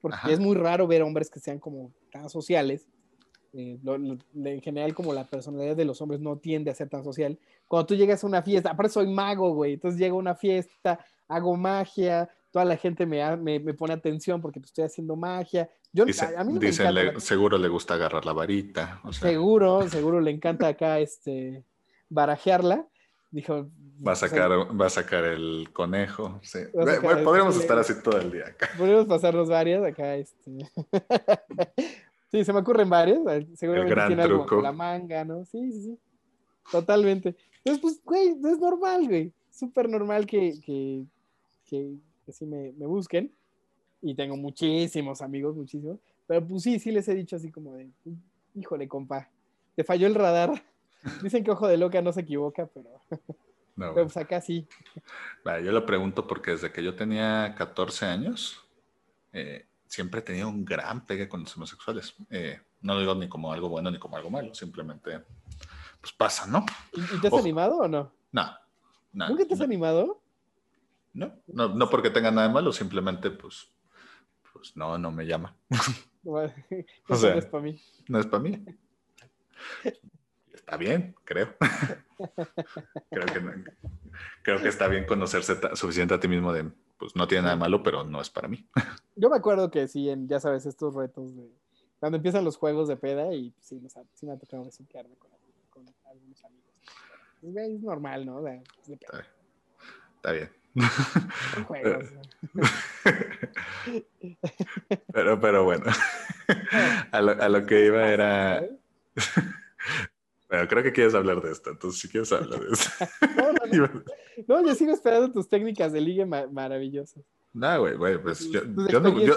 porque es muy raro ver hombres que sean como tan sociales. Eh, en general, como la personalidad de los hombres no tiende a ser tan social. Cuando tú llegas a una fiesta, aparte soy mago, güey, entonces llego a una fiesta, hago magia, toda la gente me, me, pone atención porque estoy haciendo magia. Yo, a, mí dicen, seguro le gusta agarrar la varita. Seguro, seguro le encanta acá este, barajearla. Dijo, va a sacar, va a sacar el conejo. Sí. podríamos estar así todo el día acá. Podríamos pasarnos varias acá. Este. sí, se me ocurren varias. Seguramente el gran tiene truco. Algo la manga, ¿no? Sí, sí, sí. Totalmente. Entonces, pues, güey, es normal, güey. Súper normal que, que, que, sí me, me, busquen. Y tengo muchísimos amigos, muchísimos. Pero pues sí, sí les he dicho así como de, híjole, compa, te falló el radar. Dicen que ojo de loca no se equivoca, pero, no, pero pues acá sí. yo lo pregunto porque desde que yo tenía 14 años, eh, siempre he tenido un gran pegue con los homosexuales. Eh, no lo digo ni como algo bueno ni como algo malo, simplemente pues pasa, ¿no? ¿Y, te has animado o no? No. ¿Nunca te has animado? No, no, no porque tenga nada de malo, simplemente pues, pues no, no me llama. no es para mí. No es para mí está bien, creo. creo, que creo que está bien conocerse suficiente a ti mismo de, pues no tiene nada malo, pero no es para mí. Yo me acuerdo que sí, en, ya sabes, estos retos de cuando empiezan los juegos de peda y sí, sí me ha tocado besuquearme con, con algunos amigos. Es, normal, ¿no? está, bien. Son juegos. pero, pero bueno, a lo, a lo que iba era... Bueno, creo que quieres hablar de esto, entonces si quieres hablar de esto. no, yo sigo esperando tus técnicas de ligue maravillosas. No, güey, güey, pues yo, yo, no, yo,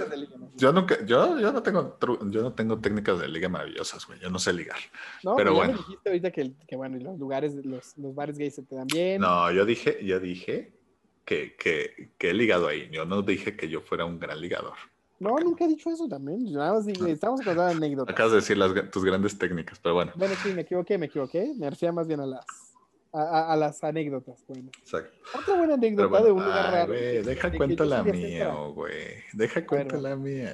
yo, nunca, yo, yo no tengo, yo no tengo técnicas de liga maravillosas, güey, yo no sé ligar. No, pero bueno. Me dijiste ahorita que, que, bueno, los lugares, los, los bares gays se te dan bien. No, yo dije, yo dije que, que, que he ligado ahí, yo no dije que yo fuera un gran ligador. No, nunca he dicho eso también. Nada más dije, estamos contando anécdotas. Acabas de decir las, tus grandes técnicas, pero bueno. Bueno, sí, me equivoqué, me equivoqué. Me refería más bien a las, a, a, las anécdotas. Bueno. Exacto. Otra buena anécdota de un lugar raro. deja cuenta la mía, güey. Deja cuenta la mía.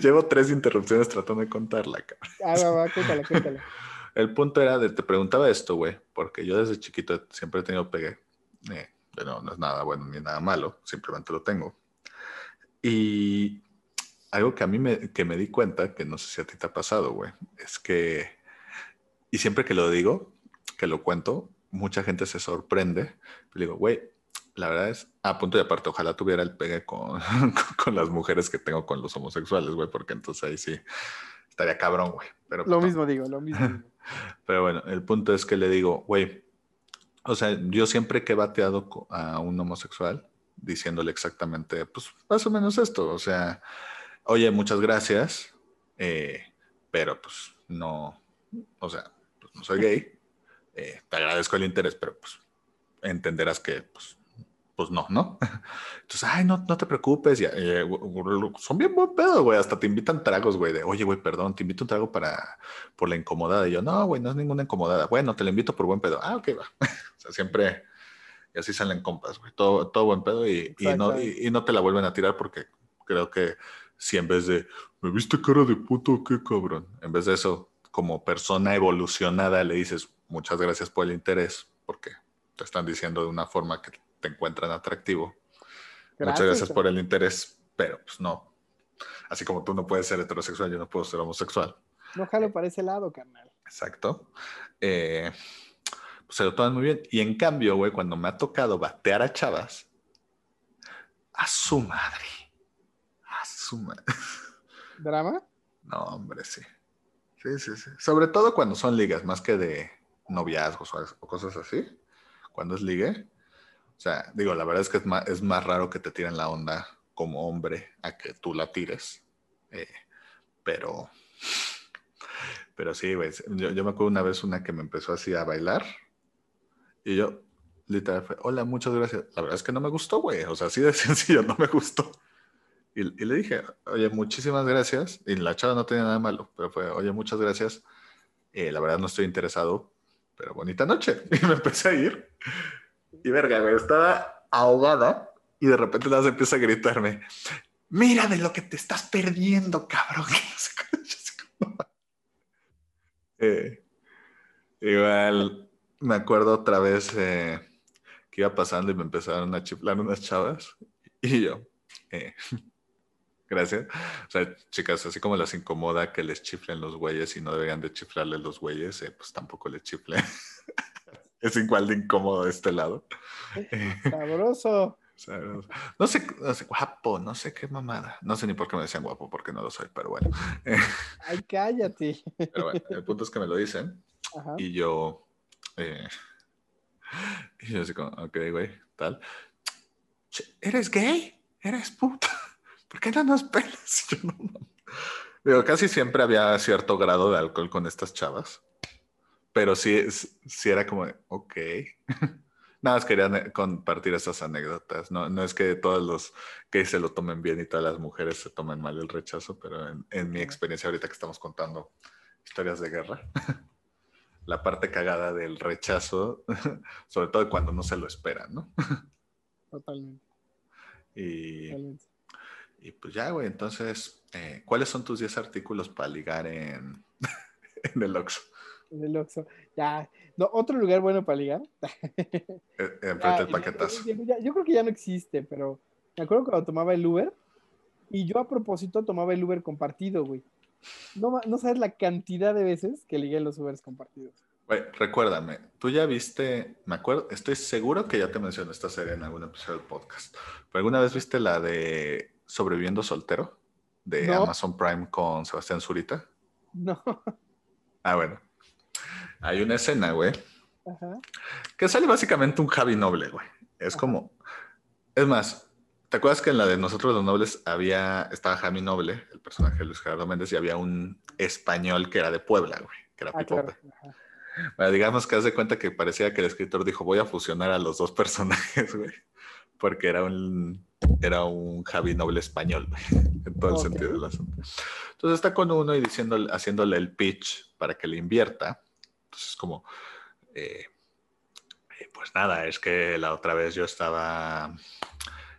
Llevo tres interrupciones tratando de contarla, cabrón. Ah, va, va, cuéntala, cuéntala. El punto era de, te preguntaba esto, güey, porque yo desde chiquito siempre he tenido pegue. Eh, pero no es nada bueno ni nada malo, simplemente lo tengo. Y algo que a mí me, que me di cuenta, que no sé si a ti te ha pasado, güey, es que, y siempre que lo digo, que lo cuento, mucha gente se sorprende. Le digo, güey, la verdad es, a punto de aparte, ojalá tuviera el pegue con, con las mujeres que tengo con los homosexuales, güey, porque entonces ahí sí estaría cabrón, güey. Pero, lo pues mismo digo, lo mismo. Pero bueno, el punto es que le digo, güey, o sea, yo siempre que he bateado a un homosexual, diciéndole exactamente, pues más o menos esto, o sea, oye, muchas gracias, eh, pero pues no, o sea, pues no soy gay, eh, te agradezco el interés, pero pues entenderás que pues, pues no, ¿no? Entonces, ay, no, no te preocupes, eh, son bien buen pedo, güey, hasta te invitan tragos, güey, de, oye, güey, perdón, te invito un trago para, por la incomodada, y yo, no, güey, no es ninguna incomodada, bueno, te la invito por buen pedo, ah, ok, va, o sea, siempre, y así salen compas, güey, todo, todo buen pedo, y, y no, y no te la vuelven a tirar porque creo que si en vez de, ¿me viste cara de puto qué cabrón? En vez de eso, como persona evolucionada le dices, muchas gracias por el interés, porque te están diciendo de una forma que te encuentran atractivo. Muchas gracias por el interés, pero pues no. Así como tú no puedes ser heterosexual, yo no puedo ser homosexual. No jalo para ese lado, carnal. Exacto. Eh, pues se lo toman muy bien. Y en cambio, güey, cuando me ha tocado batear a chavas, a su madre ¿Drama? No, hombre, sí. Sí, sí, sí. Sobre todo cuando son ligas, más que de noviazgos o cosas así. Cuando es ligue. O sea, digo, la verdad es que es más, es más raro que te tiren la onda como hombre a que tú la tires. Eh, pero, pero sí, güey. Yo, yo, me acuerdo una vez una que me empezó así a bailar. Y yo, literal, fue, hola, muchas gracias. La verdad es que no me gustó, güey. O sea, así de sencillo, no me gustó. Y, le dije, oye, muchísimas gracias. Y la chava no tenía nada malo, pero fue, oye, muchas gracias. Eh, la verdad no estoy interesado, pero bonita noche. Y me empecé a ir. Y verga, güey, estaba ahogada y de repente más empieza a gritarme, mira de lo que te estás perdiendo, cabrón. Eh, igual me acuerdo otra vez eh, que iba pasando y me empezaron a chiflar unas chavas y yo, eh, gracias. O sea, chicas, así como las incomoda que les chiflen los güeyes y no deberían de chiflarle los güeyes, pues tampoco les chiflen. es igual de incómodo de este lado. Sabroso. No sé, no sé, guapo, no sé qué mamada. No sé ni por qué me decían guapo, porque no lo soy, pero bueno. Ay, cállate. Pero bueno, el punto es que me lo dicen. Y yo. Eh, y yo así como, ok, güey, tal. ¿Eres gay? ¿Eres puta? ¿Por qué no nos pelas? Yo no, Digo, casi siempre había cierto grado de alcohol con estas chavas. Pero sí, sí era como, ok. Nada más quería compartir esas anécdotas. No, no es que todos los gays se lo tomen bien y todas las mujeres se tomen mal el rechazo, pero en, mi experiencia ahorita que estamos contando historias de guerra, la parte cagada del rechazo, sobre todo cuando no se lo esperan, ¿no? Totalmente. Y, y pues ya, güey, entonces, eh, ¿cuáles son tus 10 artículos para ligar en, en el Oxxo? En el Oxxo. Ya. No, otro lugar bueno para ligar. Eh, enfrente del paquetazo. yo creo que ya no existe, pero me acuerdo cuando tomaba el Uber y yo a propósito tomaba el Uber compartido, güey. No, no sabes la cantidad de veces que ligué los Ubers compartidos. Güey, recuérdame, tú ya viste, me acuerdo, estoy seguro que ya te mencioné esta serie en algún episodio del podcast, pero ¿alguna vez viste la de Sobreviviendo Soltero? De Amazon Prime con Sebastián Zurita. No. Ah, bueno. Hay una escena, güey, que sale básicamente un Javi Noble, güey. Es como, es más, ¿te acuerdas que en la de Nosotros los Nobles había, estaba Javi Noble, el personaje de Luis Gerardo Méndez, y había un español que era de Puebla, güey, que era ah, Bueno, digamos que haz de cuenta que parecía que el escritor dijo, voy a fusionar a los dos personajes, güey, porque era un, era un Javi Noble español, en todo el sentido del asunto. Entonces está con uno y diciendo, haciéndole el pitch para que le invierta entonces, como, eh, eh, pues nada, es que la otra vez yo estaba,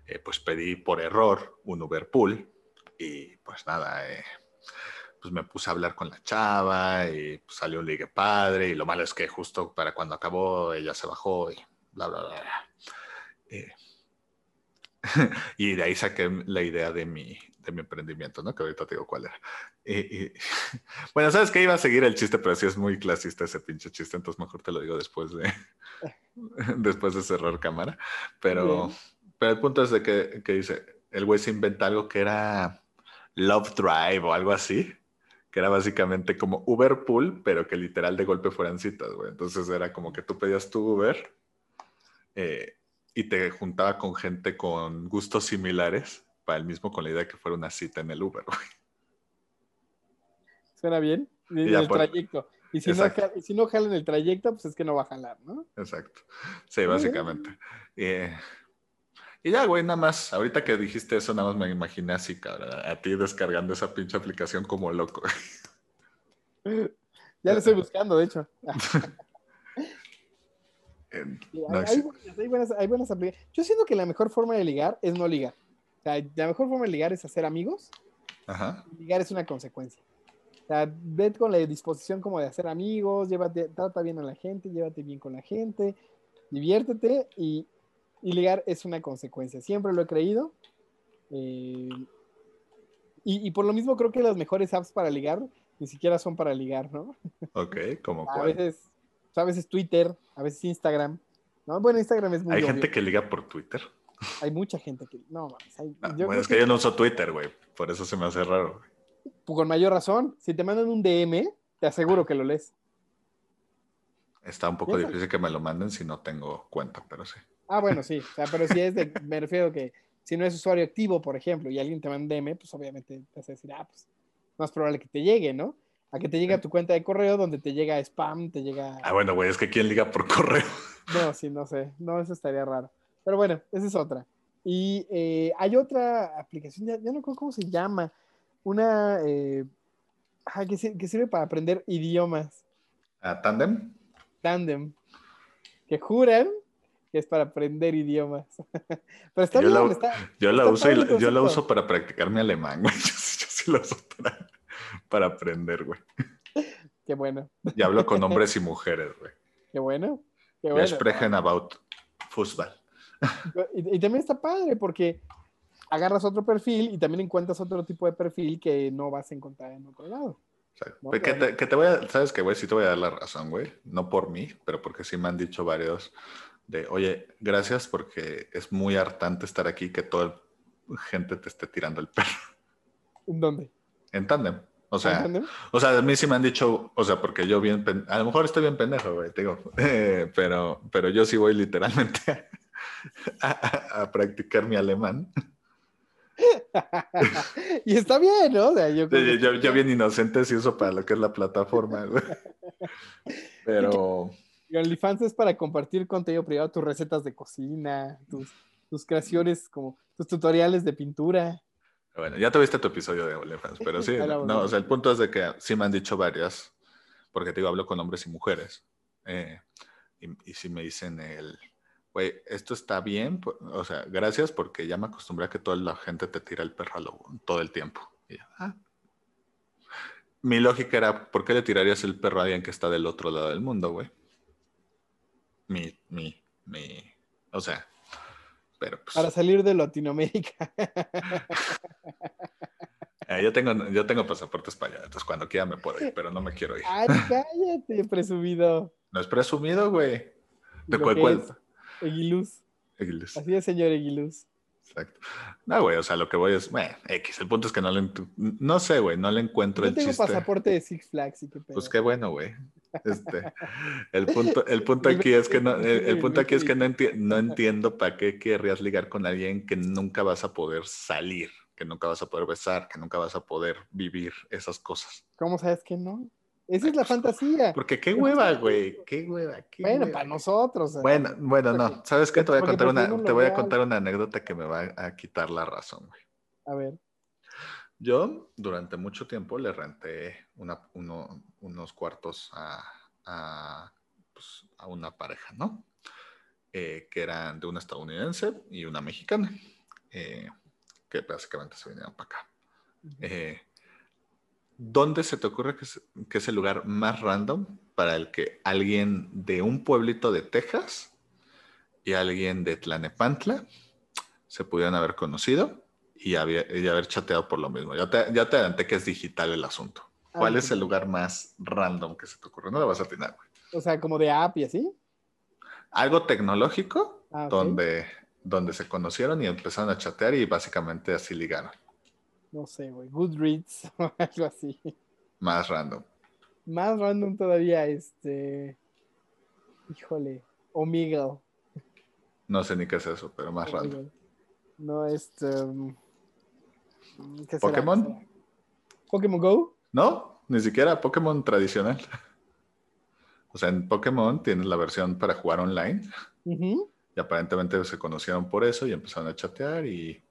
eh, pues pedí por error un Uber Pool y pues nada, pues me puse a hablar con la chava y pues, salió un ligue padre y lo malo es que justo para cuando acabó ella se bajó y bla, bla, bla. y de ahí saqué la idea de mi, de mi emprendimiento, ¿no? Que ahorita te digo cuál era. Y, bueno, sabes que iba a seguir el chiste, pero sí es muy clasista ese pinche chiste, entonces mejor te lo digo después de, después de cerrar cámara. Pero, pero el punto es de que, que dice, el güey se inventa algo que era Love Drive o algo así, que era básicamente como Uber Pool, pero que literal de golpe fueran citas, güey. Entonces era como que tú pedías tu Uber eh, y te juntaba con gente con gustos similares para el mismo con la idea de que fuera una cita en el Uber, güey. Suena bien. Y el trayecto. Y si, no, si no jala en el trayecto, pues es que no va a jalar, ¿no? Exacto. Sí, básicamente. y ya, güey, nada más. Ahorita que dijiste eso, nada más me imaginé así, cabrón, a ti descargando esa pinche aplicación como loco. ya lo estoy buscando, de hecho. hay, buenas, hay buenas aplicaciones. Yo siento que la mejor forma de ligar es no ligar la mejor forma de ligar es hacer amigos. Ajá. Ligar es una consecuencia. O sea, ve con la disposición como de hacer amigos, llévate, trata bien a la gente, llévate bien con la gente, diviértete y, ligar es una consecuencia. Siempre lo he creído. Eh, y, por lo mismo creo que las mejores apps para ligar ni siquiera son para ligar, ¿no? Ok, como a Veces, a veces Twitter, a veces Instagram. ¿no? Bueno, Instagram es muy Hay gente que liga por Twitter. Hay mucha gente que. No, mames. Ah, bueno, es que, yo no uso Twitter, güey. Por eso se me hace raro. Pues con mayor razón. Si te mandan un DM, te aseguro que lo lees. Está un poco difícil que me lo manden si no tengo cuenta, pero sí. Ah, bueno, sí. O sea, pero si es de. me refiero que si no es usuario activo, por ejemplo, y alguien te manda un DM, pues obviamente te vas a decir, ah, pues más probable que te llegue, ¿no? A que te llegue a tu cuenta de correo donde te llega spam, te llega. Ah, bueno, güey, es que ¿quién liga por correo? No, sí, no sé. No, eso estaría raro. Pero bueno, esa es otra. Y eh, hay otra aplicación, ya, no recuerdo cómo se llama, una eh, que, sirve para aprender idiomas. ¿A Tandem? Tandem. Que juran que es para aprender idiomas. Pero está Yo bien, la- está, Yo la está uso, y la- yo la uso para practicar mi alemán, güey. Yo, sí- yo sí la uso para, para aprender, güey. Qué bueno, Y hablo con hombres y mujeres, güey. qué bueno. Qué bueno. sprechen about Fußball. Y, y también está padre porque agarras otro perfil y también encuentras otro tipo de perfil que no vas a encontrar en otro lado. O sea, No, que, te, que te voy a, ¿sabes qué, güey? Sí te voy a dar la razón, güey. No por mí, pero porque sí me han dicho varios de, oye, gracias porque es muy hartante estar aquí que toda gente te esté tirando el perro ¿En dónde? en tándem. O sea, ¿Entiendes? o sea, a mí sí me han dicho, o sea, porque yo bien, a lo mejor estoy bien pendejo, güey, te digo, eh, pero, pero yo sí voy literalmente a, a- a practicar mi alemán. y está bien, ¿no? O sea, yo, creo Yo, que- yo- yo bien inocente sí uso para lo que es la plataforma, güey. Pero... Y OnlyFans es para compartir contenido privado, tus recetas de cocina, tus, tus creaciones, como tus tutoriales de pintura. Bueno, ya tuviste tu episodio de OnlyFans, pero sí, no, o sea, el punto es de que sí me han dicho varias, porque te digo, hablo con hombres y mujeres, eh, y, y sí me dicen el, güey, esto está bien, o sea, gracias porque ya me acostumbré a que toda la gente te tira el perro a lo- todo el tiempo. Y yo, "Ah". Mi lógica era, ¿por qué le tirarías el perro a alguien que está del otro lado del mundo, güey? Mi, mi, mi, o sea, pero pues... Para salir de Latinoamérica. Eh, yo, tengo, yo tengo pasaporte español, entonces cuando quiera me puedo ir, pero no me quiero ir. Ay, cállate, presumido. No es presumido, güey. ¿De cuál, cuál? Eguiluz. X. Así es, señor Eguiluz. Exacto. No, güey, o sea, lo que voy es, bueno, X. El punto es que no le, no sé, güey, no le encuentro Yo el tengo chiste. pasaporte de Six Flags y qué pedo. Pues qué bueno, güey. Este, el punto, el punto aquí es que no, el, el punto aquí es que no, enti- no entiendo para qué querrías ligar con alguien que nunca vas a poder salir, que nunca vas a poder besar, que nunca vas a poder vivir esas cosas. ¿Cómo sabes que no? Esa es la fantasía. Porque qué hueva, güey, qué hueva, qué Bueno, hueva. para nosotros. sea, Bueno, bueno, no. ¿Sabes qué? Te voy a contar una, te voy a contar una anécdota que me va a quitar la razón, güey. A ver. Yo durante mucho tiempo le renté una- uno- unos cuartos a, a, pues, a una pareja, ¿no? Eh, que eran de una estadounidense y una mexicana, eh, que básicamente se vinieron para acá. Eh, ¿Dónde se te ocurre que es, que es el lugar más random para el que alguien de un pueblito de Texas y alguien de Tlanepantla se pudieran haber conocido y, había- y haber chateado por lo mismo? Ya te, ya te adelanté que es digital el asunto. ¿Cuál Ah, es el lugar más random que se te ocurre? No lo vas a atinar, güey. O sea, como de app y así. Algo tecnológico Ah, donde, donde se conocieron y empezaron a chatear y básicamente así ligaron. No sé, güey. Goodreads o algo así. Más random. Más random todavía, este. Híjole. Omegle. No sé ni qué es eso, pero más random. No, este. um, ¿qué será? ¿Pokémon? ¿Qué será? ¿Pokémon Go? No, ni siquiera Pokémon tradicional. O sea, en Pokémon tienes la versión para jugar online y aparentemente se conocieron por eso y empezaron a chatear y,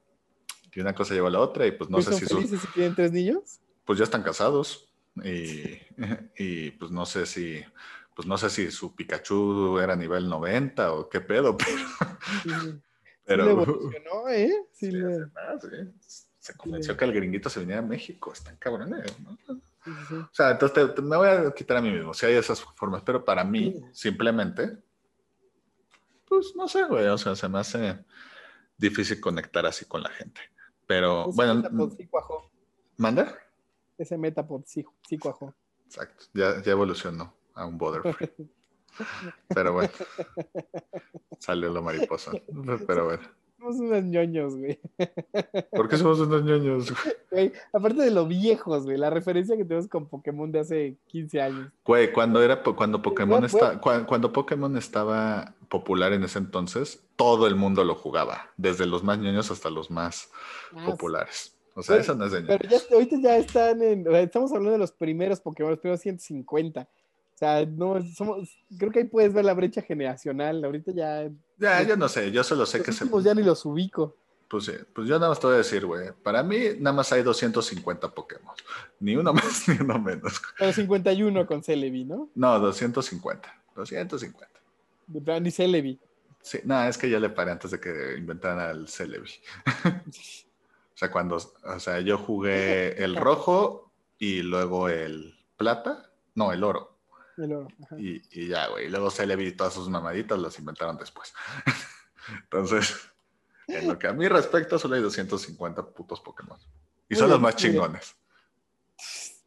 y una cosa llevó a la otra y pues no ¿Y sé son si felices y tienen tres niños? pues ya están casados y, y pues no sé si pues no sé si su Pikachu era nivel 90 o qué pedo, pero, Sí, sí pero le evolucionó, ¿eh? Sí, sí, le- hace más, sí. Se convenció que el gringuito se viniera a México, están cabrones, ¿no? sí. O sea, entonces te- te- me voy a quitar a mí mismo, si hay esas formas, pero para mí, simplemente, pues no sé, güey, o sea, se me hace difícil conectar así con la gente. Pero Ese bueno, Metapod sí cuajó. ¿manda? Ese Metapod sí, sí cuajó. Exacto, ya, ya evolucionó a un Butterfree. Pero bueno, salió la mariposa. Pero bueno, Somos unos ñoños, güey. ¿por qué somos unos ñoños? Güey, Aparte de lo viejos, güey. La referencia que tenemos con Pokémon de hace 15 años. Güey, cuando era cuando Pokémon Bueno, está, cua- cuando Pokémon estaba popular en ese entonces, todo el mundo lo jugaba, desde los más ñoños hasta los más Ah, populares. O sea, Pero- eso no es de Pero ñoños. ya, ahorita ya están en. estamos hablando de los primeros Pokémon, los primeros 150. O sea, no, somos, creo que ahí puedes ver la brecha generacional. Ahorita ya. Ya, yo no sé, yo solo sé que se... ya ni los ubico. Pues, sí, pues yo nada más te voy a decir, güey, para mí nada más hay 250 Pokémon. Ni uno más ni uno menos. Pero 51 con Celebi, ¿no? No, 250. 250. De Brandy Celebi. Sí, no, es que yo le paré antes de que inventaran al Celebi. o sea, cuando, o sea, yo jugué el rojo y luego el plata, no, el oro. El oro. Y, y, ya, güey. Luego Celebi y todas sus mamaditas las inventaron después. Entonces, en lo que a mí respecta, solo hay 250 putos Pokémon. Y son los más chingones.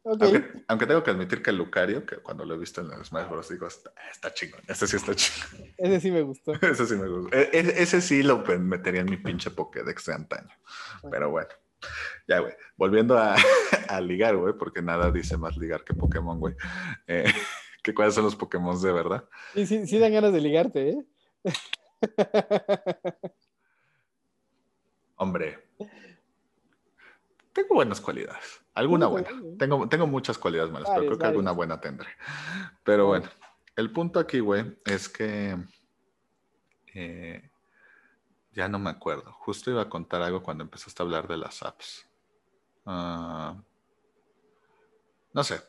Aunque, tengo que admitir que el Lucario, que cuando lo he visto en los Smash Bros. digo, está, chingón. Ese sí está chingón. Ese sí me gustó. ese sí me gustó. E, e, ese, sí lo metería en mi pinche Pokédex de antaño. Pero bueno. Ya, güey. Volviendo a, ligar, güey, porque nada dice más ligar que Pokémon, güey. Eh, que cuáles son los Pokémon de verdad. Sí, sí, sí dan ganas de ligarte, ¿eh? Hombre, tengo buenas cualidades. Alguna buena. Tengo, tengo muchas cualidades malas, pero creo que alguna buena tendré. Pero bueno, el punto aquí, güey, es que eh, ya no me acuerdo. Justo iba a contar algo cuando empezaste a hablar de las apps. Ah, no sé.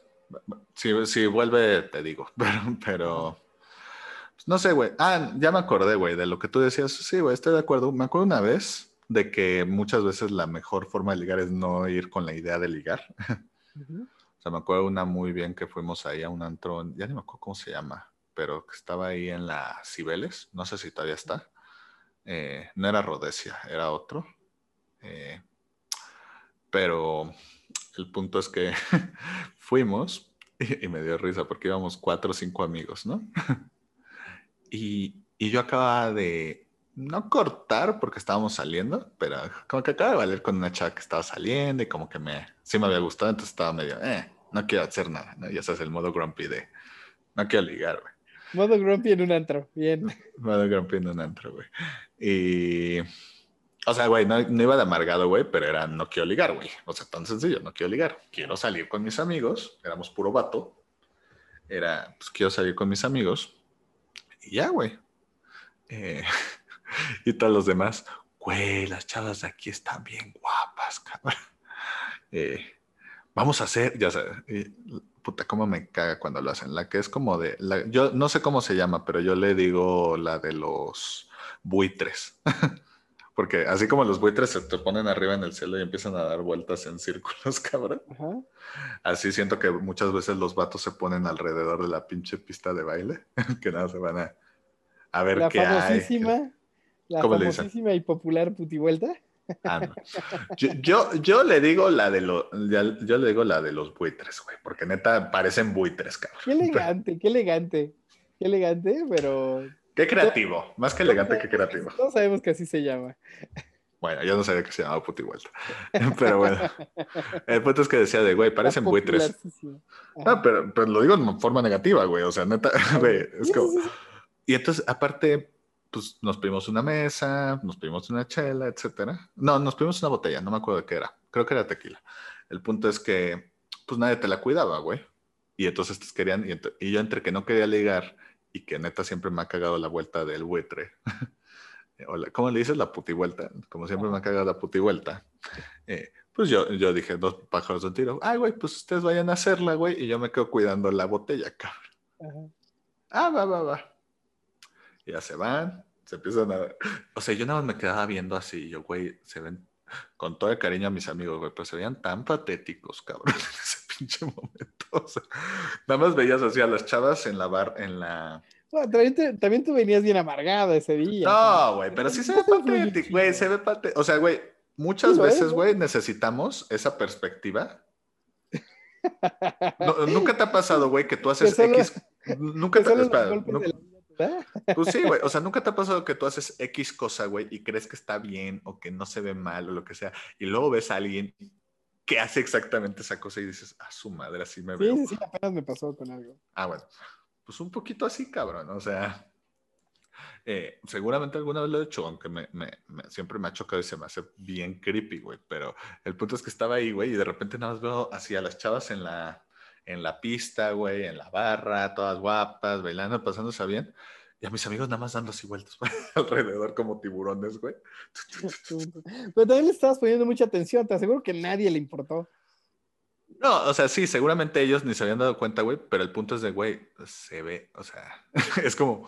Si, si, vuelve, te digo. Pero, pero no sé, güey. Ah, ya me acordé, güey, de lo que tú decías. Sí, güey, estoy de acuerdo. Me acuerdo una vez de que muchas veces la mejor forma de ligar es no ir con la idea de ligar. O sea, me acuerdo una muy bien que fuimos ahí a un antro, ya ni me acuerdo cómo se llama, pero que estaba ahí en la Cibeles, no sé si todavía está. Eh, no era Rodesia, era otro. Eh, pero el punto es que fuimos y, me dio risa porque íbamos cuatro o cinco amigos, ¿no? y, y yo acababa de, no cortar porque estábamos saliendo, pero como que acaba de valer con una chava que estaba saliendo y como que me, sí me había gustado, entonces estaba medio, eh, no quiero hacer nada, ¿no? Ya sabes, el modo grumpy de, no quiero ligar, güey. Modo grumpy en un antro, bien. Modo grumpy en un antro, güey. Y, o sea, güey, no, no iba de amargado, güey, pero era, no quiero ligar, güey. O sea, tan sencillo, no quiero ligar. Quiero salir con mis amigos, éramos puro vato. Era, pues quiero salir con mis amigos. Y ya, güey. Eh, y todos los demás, güey, las chavas de aquí están bien guapas, cabrón. Eh, vamos a hacer, ya sabes, puta, cómo me caga cuando lo hacen. La que es como de, yo no sé cómo se llama, pero yo le digo la de los buitres. Porque así como los buitres se te ponen arriba en el cielo y empiezan a dar vueltas en círculos, cabrón. Así siento que muchas veces los vatos se ponen alrededor de la pinche pista de baile, que nada se van a, a ver qué hay. La famosísima y popular putivuelta. Ah, yo, yo, le digo la de los, yo le digo la de los buitres, güey, porque neta parecen buitres, cabrón. Qué elegante, qué elegante, qué elegante, pero. Qué creativo, más que elegante que creativo. Todos sabemos que así se llama. Bueno, yo no sabía que se llamaba putivuelta. Pero bueno, el punto es que decía de, güey, parecen buitres. Ah, pero, pero, lo digo en forma negativa, güey. O sea, neta, güey, es como. Y entonces, aparte, pues nos pedimos una mesa, nos pedimos una chela, etcétera. No, nos pedimos una botella, no me acuerdo de qué era. Creo que era tequila. El punto es que, pues nadie te la cuidaba, güey. Y entonces te querían, y, yo entre que no quería ligar y que neta siempre me ha cagado la vuelta del buitre. ¿Cómo le dices? La putivuelta. Como siempre me ha cagado la putivuelta. Eh, pues yo, yo dije, dos pájaros de un tiro. Ay, güey, pues ustedes vayan a hacerla, güey, y yo me quedo cuidando la botella, cabrón. Ah, va, va, va ya se van, se empiezan a... O sea, yo nada más me quedaba viendo así, yo, güey, se ven con todo el cariño a mis amigos, güey, pero se veían tan patéticos, cabrón, pinche momento. O sea, nada más veías así a las chavas en la bar, en la... también, tú venías bien amargado ese día. No, güey, pero sí se ve patético, güey, se ve patético. O sea, güey, muchas veces, güey, necesitamos esa perspectiva. nunca te ha pasado, güey, que tú haces X. Nunca te. Espera, pues sí, güey. O sea, nunca te ha pasado que tú haces X cosa, güey, y crees que está bien o que no se ve mal o lo que sea, y luego ves a alguien que hace exactamente esa cosa y dices, a su madre, así me veo. Sí, sí, apenas me pasó con algo. Ah, bueno. Pues un poquito así, cabrón. O sea, eh, seguramente alguna vez lo he hecho, aunque me, siempre me ha chocado y se me hace bien creepy, güey. Pero el punto es que estaba ahí, güey, y de repente nada más veo así a las chavas en la, en la pista, güey, en la barra, todas guapas, bailando, pasándose bien. Y a mis amigos nada más dando así vueltas alrededor como tiburones, güey. Pero también le estabas poniendo mucha atención, te aseguro que nadie le importó. No, o sea, sí, seguramente ellos ni se habían dado cuenta, güey, pero el punto es de, güey, se ve, o sea, es como,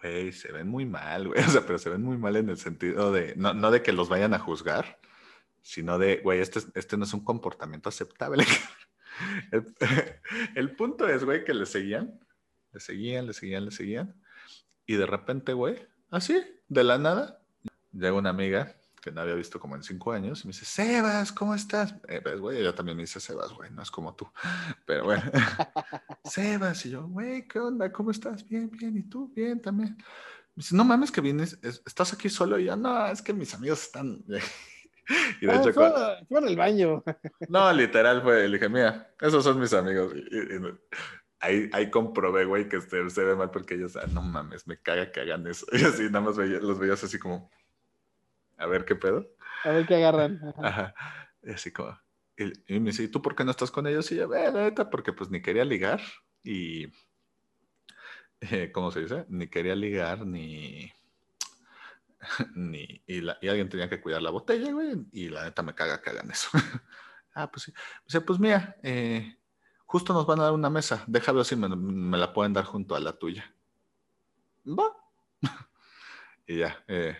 Güey, se ven muy mal, güey. O sea, pero se ven muy mal en el sentido de, no, no de que los vayan a juzgar, sino de, güey, este, este no es un comportamiento aceptable. El, el punto es, güey, que le seguían, le seguían, le seguían, le seguían. Y de repente, güey, así, de la nada, llega una amiga que no había visto como en cinco años, y me dice, Sebas, ¿cómo estás? Eh, pues, güey, ella también me dice Sebas, güey, no es como tú, pero bueno, Sebas, y yo, güey, ¿qué onda? ¿Cómo estás? Bien, bien, ¿y tú? Bien, también. Me dice, no mames que vienes, estás aquí solo, y yo, no, es que mis amigos están... y de ah, hecho, fue, fue, en el baño. no, literal fue, le dije, mira, esos son mis amigos. Ahí, ahí comprobé, güey, que se, se, ve mal porque ellos, ah, no mames, me caga que hagan eso. Y así, nada más veía, los veías así como, a ver qué pedo. A ver qué agarran. Ajá. Y así como, y, me dice, ¿y tú por qué no estás con ellos? Y yo, ve, neta, porque pues ni quería ligar y, eh, ¿cómo se dice? Ni quería ligar ni, ni, y, la, y, alguien tenía que cuidar la botella, güey, y la neta me caga que hagan eso. ah, pues sí. Dice, pues mira, eh, justo nos van a dar una mesa, déjalo así, me, la pueden dar junto a la tuya. Va. y ya, eh,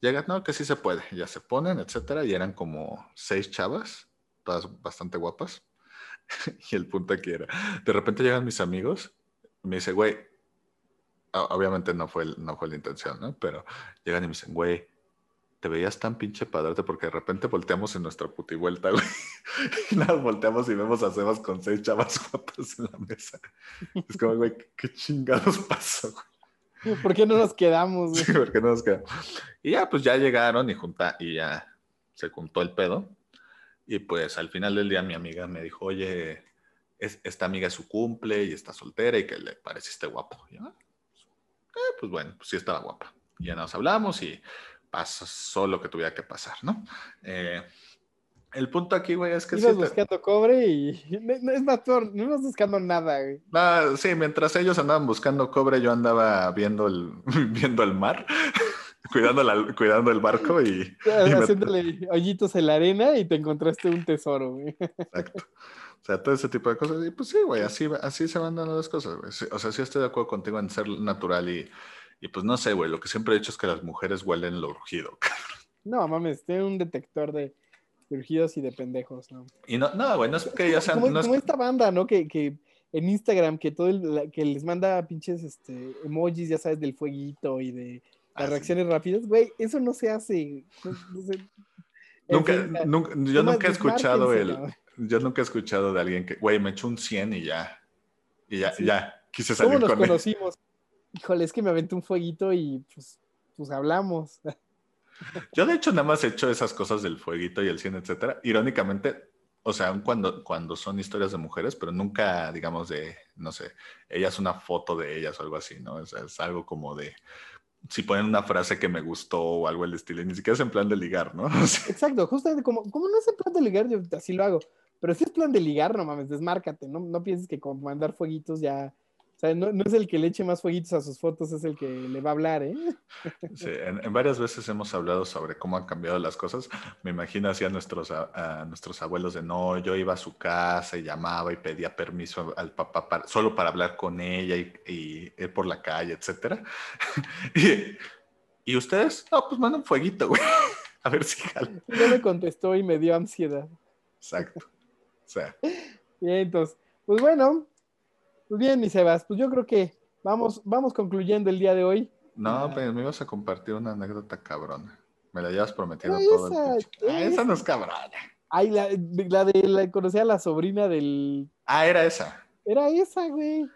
Llega, no, que sí se puede, ya se ponen, etcétera, y eran como seis chavas, todas bastante guapas. y el punto aquí era, de repente llegan mis amigos, me dice, güey, obviamente no fue, no fue la intención, ¿no? Pero llegan y me dicen, güey, te veías tan pinche padre porque de repente volteamos en nuestra putivuelta, güey. y nada, volteamos y vemos a Sebas con seis chavas guapas en la mesa. Es como, güey, ¿qué chingados pasó, güey? ¿Por qué no nos quedamos? Sí, ¿por qué no nos quedamos? Y ya, pues ya llegaron y, junta, y ya se juntó el pedo. Y pues al final del día mi amiga me dijo, oye, es, esta amiga es su cumple y está soltera y que le pareciste guapo. Y yo, eh, pues bueno, pues sí estaba guapa. Y ya nos hablamos y pasó lo que tuviera que pasar, ¿no? Eh, el punto aquí, güey, es que Ibas buscando cobre y no, es más, no ibas buscando nada, güey. Ah, sí, mientras ellos andaban buscando cobre, yo andaba viendo el, viendo el mar, cuidando, la, cuidando el barco y... Haciéndole hoyitos en la arena y te encontraste un tesoro, güey. Exacto. O sea, todo ese tipo de cosas. Y pues sí, güey, así, así se van dando las cosas, güey. O sea, sí estoy de acuerdo contigo en ser natural y, y pues no sé, güey, lo que siempre he dicho es que las mujeres huelen lo urgido, No, mames, tiene un detector de surgidos y de pendejos, ¿no? Y no, no, güey, no es que ya sean... Como, esta banda, ¿no? Que, que, en Instagram, que todo el, que les manda pinches este, emojis, ya sabes, del fueguito y de las ah, reacciones rápidas, güey, eso no se hace. nunca, nunca, yo nunca he escuchado el... Yo nunca he escuchado de alguien que, güey, me echó un 100 y ya, y ya, ya, quise salir ¿Cómo nos conocimos? Híjole, es que me aventé un fueguito y pues, pues hablamos. Yo de hecho nada más he hecho esas cosas del fueguito y el cine, etcétera. Irónicamente, o sea, aun cuando, cuando son historias de mujeres, pero nunca, digamos, de, no sé, ellas una foto de ellas o algo así, ¿no? O sea, es algo como de, si ponen una frase que me gustó o algo del estilo, ni siquiera es en plan de ligar, ¿no? Exacto, justamente como, como no es en plan de ligar, yo así lo hago. Pero si es plan de ligar, no mames, desmárcate, no, no pienses que con mandar fueguitos ya o sea, no, es el que le eche más fueguitos a sus fotos, es el que le va a hablar, ¿eh? Sí, en, varias veces hemos hablado sobre cómo han cambiado las cosas. Me imagino así a nuestros, a, nuestros abuelos de no, yo iba a su casa y llamaba y pedía permiso al papá solo para hablar con ella y, ir por la calle, etcétera. y, ustedes? No, pues mandan fueguito, güey. A ver si jala. No me contestó y me dio ansiedad. Exacto. O sea. Bien, entonces, pues bueno, pues bien, mi Sebas, pues yo creo que vamos, vamos concluyendo el día de hoy. No, pues me ibas a compartir una anécdota cabrona. Me la llevas prometido todo el ah, esa no es cabrona. Ay, la, la de la conocía a la sobrina del. Ah, era esa. Era esa, güey.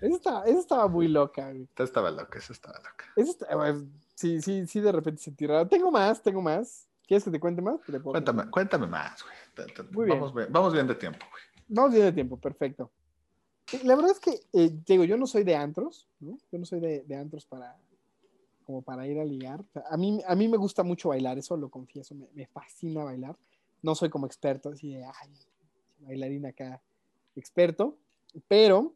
Esa estaba, esa estaba, muy loca, güey. Esa estaba loca, esa estaba loca. Esa sí, sí, sí, de repente se tiraba. Tengo más, tengo más. ¿Quieres que te cuente más? cuéntame, cuéntame más, güey. Vamos, bien. vamos bien de tiempo, güey. Vamos bien de tiempo, perfecto. La verdad es que, eh, digo, yo no soy de antros, ¿no? Yo no soy de, de antros para, como para ir a ligar. a, mí, a mí me gusta mucho bailar, eso lo confieso, me, me, fascina bailar. No soy como experto, así de, ay, bailarín acá, experto, pero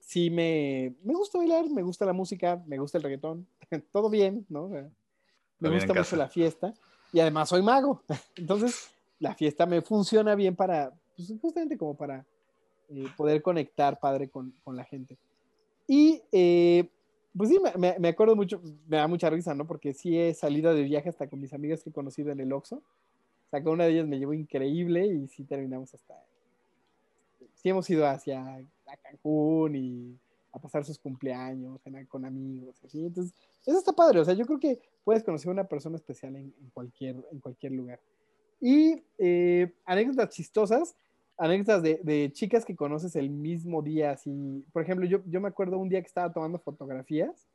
sí me, me gusta bailar, me gusta la música, me gusta el reggaetón, todo bien, ¿no? me gusta mucho la fiesta y además soy mago, entonces la fiesta me funciona bien para, pues justamente como para eh, poder conectar, padre, con, con la gente. Y eh, pues sí, me, me, acuerdo mucho, me da mucha risa, ¿no? Porque sí he salido de viaje hasta con mis amigas que he conocido en el Oxxo. O sea, con una de ellas me llevó increíble y sí terminamos hasta... Sí hemos ido hacia Cancún y a pasar sus cumpleaños con amigos, así. Entonces, eso está padre. O sea, yo creo que puedes conocer a una persona especial en, cualquier, en cualquier lugar. Y eh, anécdotas chistosas, anécdotas de, chicas que conoces el mismo día, así. Por ejemplo, yo, yo me acuerdo un día que estaba tomando fotografías.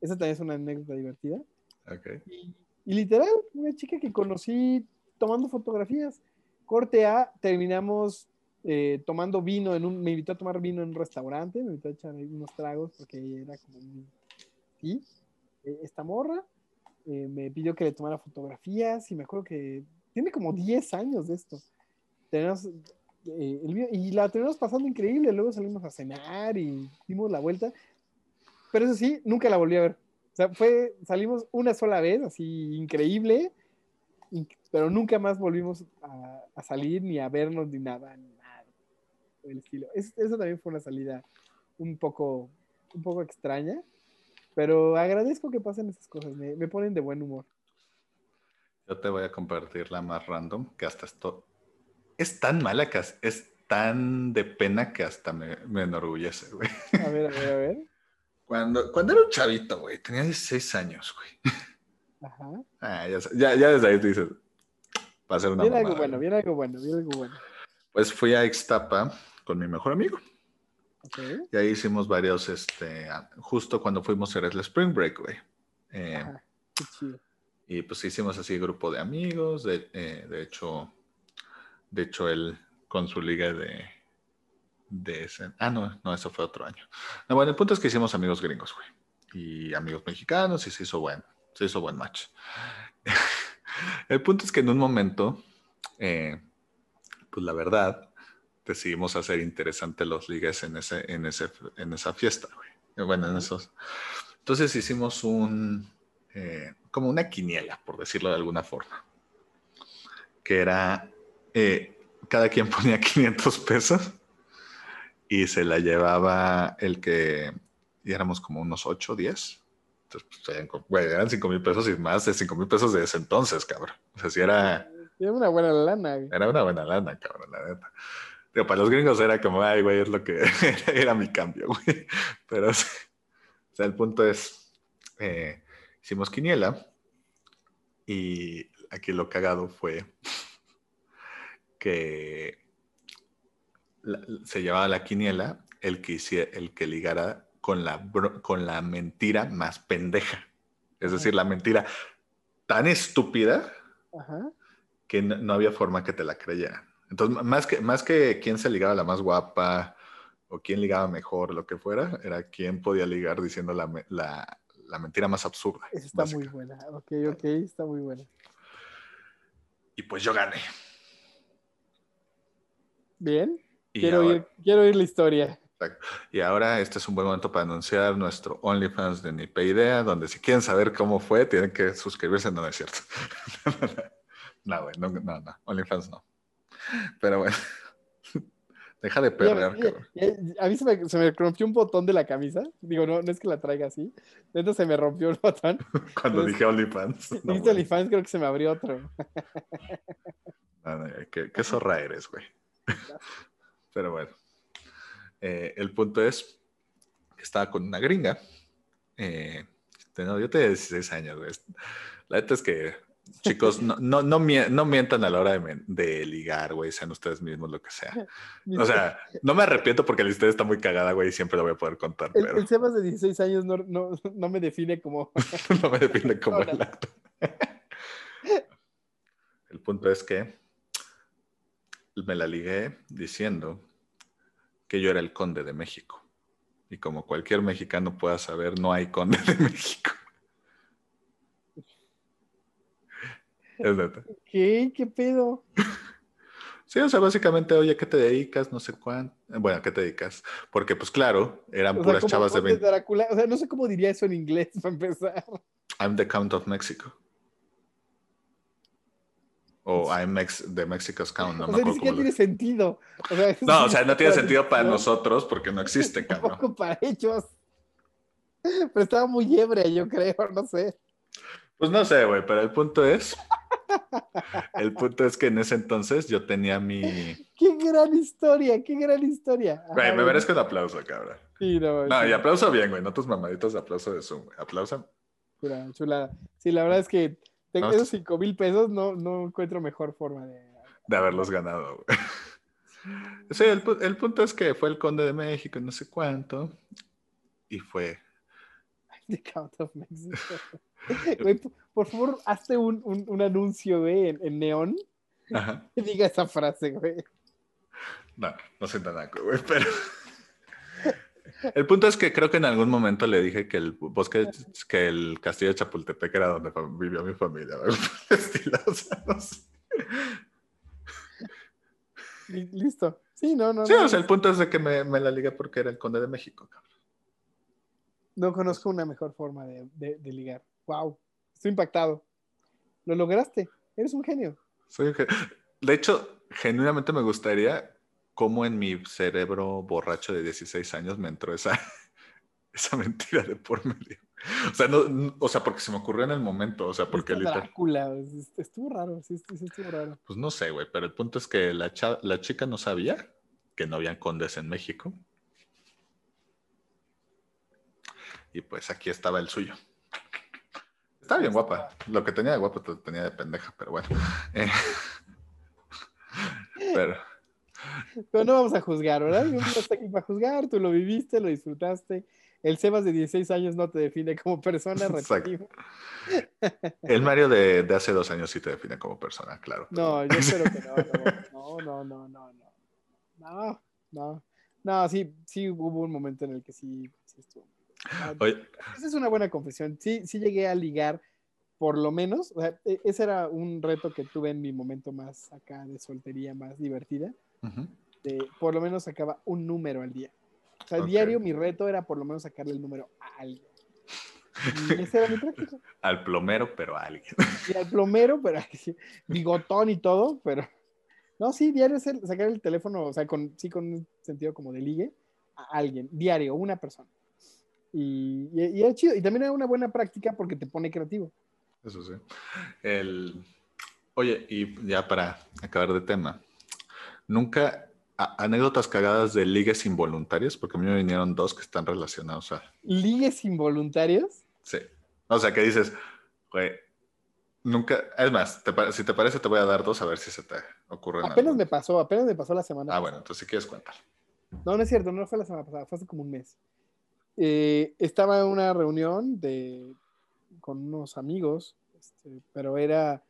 Esa también es una anécdota divertida. Okay. Y, y, literal, una chica que conocí tomando fotografías. Corte A, terminamos eh, tomando vino, en un, me invitó a tomar vino en un restaurante, me invitó a echar unos tragos porque era como un... ¿sí? Eh, esta morra eh, me pidió que le tomara fotografías y me acuerdo que tiene como 10 años de esto. Tenemos, y la tenemos pasando increíble, luego salimos a cenar y dimos la vuelta, pero eso sí, nunca la volví a ver. O sea, fue, salimos una sola vez, así increíble, pero nunca más volvimos a, salir ni a vernos ni nada el estilo. Es, eso también fue una salida un poco, un poco extraña, pero agradezco que pasen esas cosas, me, me ponen de buen humor. Yo te voy a compartir la más random, que hasta esto es tan mala que es tan de pena que hasta me, me enorgullece, güey. A ver, a ver, a ver. Cuando, cuando era un chavito, güey, tenía 16 años, güey. Ajá. Ah, ya, ya, ya, desde ahí te dices, va a ser una Viene algo bueno, viene algo bueno, viene algo bueno. Pues fui a Ixtapa con mi mejor amigo. Y ahí hicimos varios, este, justo cuando fuimos a el Spring Break, güey. Eh, y pues hicimos así grupo de amigos, de, eh, de hecho, de hecho él con su liga de, de ese, ah, no, no, eso fue otro año. No, bueno, el punto es que hicimos amigos gringos, güey, y amigos mexicanos y se hizo buen, se hizo buen match. el punto es que en un momento, eh, pues la verdad, decidimos hacer interesante los ligues en, ese, en, ese, en esa fiesta, güey. Bueno, en esos. Entonces hicimos un, eh, como una quiniela, por decirlo de alguna forma, que era, eh, cada quien ponía 500 pesos y se la llevaba el que, y éramos como unos 8 o 10. Entonces, pues, eran 5 mil pesos y más de 5 mil pesos de ese entonces, cabrón. O sea, si era... Era una buena lana. Era una buena lana, cabrón, la neta para los gringos era como, ay, güey, es lo que era mi cambio, güey. Pero, o sea, el punto es, eh, hicimos quiniela y aquí lo cagado fue que se llevaba la quiniela el que, hiciera, el que ligara con la, con la mentira más pendeja. Es decir, la mentira tan estúpida que no, había forma que te la creyeran. Entonces, más que, más que quién se ligaba la más guapa o quién ligaba mejor, lo que fuera, era quién podía ligar diciendo la, la, la mentira más absurda. está muy buena. Ok, ok, está muy buena. Y pues yo gané. Bien. quiero, oír, quiero oír la historia. Y ahora este es un buen momento para anunciar nuestro OnlyFans de Nipe Idea, donde si quieren saber cómo fue, tienen que suscribirse. No, no es cierto. no, güey, no, no, no, OnlyFans no. Pero bueno. Deja de perder, A mí se me, se me, rompió un botón de la camisa. Digo, no, no es que la traiga así. Dentro se me rompió el botón. Cuando dije OnlyFans. No, dije OnlyFans, creo que se me abrió otro. qué, qué, zorra eres, güey. Pero bueno. Eh, el punto es que estaba con una gringa. Eh, yo tenía 16 años, güey. La neta es que Chicos, no, no, no, mientan a la hora de, ligar, güey, sean ustedes mismos lo que sea. O sea, no me arrepiento porque la historia está muy cagada, güey, y siempre lo voy a poder contar. El, pero... el Sebas de 16 años no, no, no me define como... no me define como el acto. el punto es que me la ligué diciendo que yo era el conde de México. Y como cualquier mexicano pueda saber, no hay conde de México. Es neta. ¿Qué? ¿Qué pedo? Sí, o sea, básicamente, oye, ¿qué te dedicas? No sé cuánto. Bueno, ¿qué te dedicas? Porque, pues claro, eran puras chavas de 20. O sea, no sé cómo diría eso en inglés para empezar. I'm the Count of Mexico. O I'm Mex the Mexico's Count. No o sea, ni siquiera tiene sentido. no, o sea, no tiene sentido para nosotros porque no existe, cabrón. Tampoco para ellos. Pero estaba muy ebria, yo creo, no sé. Pues no sé, güey, pero el punto es. El punto es que en ese entonces yo tenía mi. ¡Qué gran historia! ¡Qué gran historia! Güey, me merezco un aplauso, cabrón. Sí, no, No, sí. y aplauso bien, güey, no tus mamaditos de aplauso de Zoom, güey. Aplausa. Chulada, chulada. Sí, la verdad es que tengo No, esos cinco mil pesos, no, no encuentro mejor forma de. de haberlos ganado, güey. Sí, el, el punto es que fue el conde de México, no sé cuánto, y fue. The Count of Mexico. Güey, por, favor, hazte un, un, un anuncio, güey, en, en neón diga esa frase, güey. No, no soy tan naco, güey, pero. El punto es que creo que en algún momento le dije que el bosque, que el castillo de Chapultepec era donde vivió mi familia, Listo. Sí, no, no. Sí, no, o sea, el punto es de que me, me la ligué porque era el conde de México, cabrón. no conozco una mejor forma de, de- de ligar. Wow. Estoy impactado. Lo lograste. Eres un genio. Soy un gen- De hecho, genuinamente me gustaría cómo en mi cerebro borracho de 16 años me entró esa, esa mentira de por medio. O sea, no, no- o sea, porque se me ocurrió en el momento, o sea, porque literal. Drácula. es- Estuvo raro. Sí, sí, sí, estuvo raro. Pues no sé, güey, pero el punto es que la, cha- la chica no sabía que no habían condes en México. Y pues aquí estaba el suyo. Estaba bien guapa. Lo que tenía de guapa lo tenía de pendeja, pero bueno. Eh, pero Pero no vamos a juzgar, ¿verdad? Yo no estoy aquí para juzgar. Tú lo viviste, lo disfrutaste. El Sebas de 16 años no te define como persona. Repetimos. el Mario de, de hace dos años sí te define como persona, claro. No, yo espero que no. No, no, no, no, no. No, no. No, sí, sí hubo un momento en el que sí, sí estuvo. Oye, Esa es una buena confesión. Sí, sí llegué a ligar, por lo menos. O sea, e- ese era un reto que tuve en mi momento más acá de soltería, más divertida. Ujú, De, por lo menos sacaba un número al día. O sea, Ok. diario mi reto era por lo menos sacarle el número a alguien. Y esa era mi práctica. al plomero, pero a alguien. Y al plomero, pero bigotón y todo, pero. No, sí, diario es el- sacar el teléfono, o sea, con, sí, con un sentido como de ligue, a alguien, diario, una persona. Y, y, y era chido. Y también era una buena práctica porque te pone creativo. Eso sí. El... Oye, y ya para acabar de tema, nunca a- anécdotas cagadas de ligues involuntarios, porque a mí me vinieron dos que están relacionados a. Ligues involuntarios. Sí. O sea, que dices, güey, nunca. Es más, te si te parece, te voy a dar dos a ver si se te ocurren. Apenas algunos. me pasó, apenas me pasó la semana. Ah, pasada. bueno, entonces si quieres cuentar. No, no es cierto, no fue la semana pasada, fue hace como un mes. Eh, estaba en una reunión de, con unos amigos, este, pero era,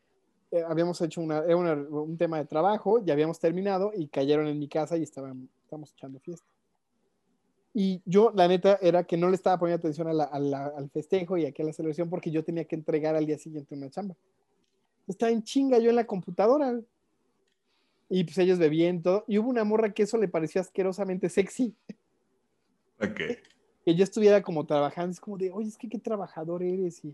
eh, habíamos hecho una, una- un tema de trabajo, ya habíamos terminado y cayeron en mi casa y estaban, estábamos echando fiesta. Y yo, la neta, era que no le estaba poniendo atención a la- a la- al festejo y aquí a la celebración porque yo tenía que entregar al día siguiente una chamba. Estaba en chinga yo en la computadora. Y pues ellos todo. Y hubo una morra que eso le pareció asquerosamente sexy. Ok. Que yo estuviera como trabajando. Es como de, oye, es que qué trabajador eres. Y,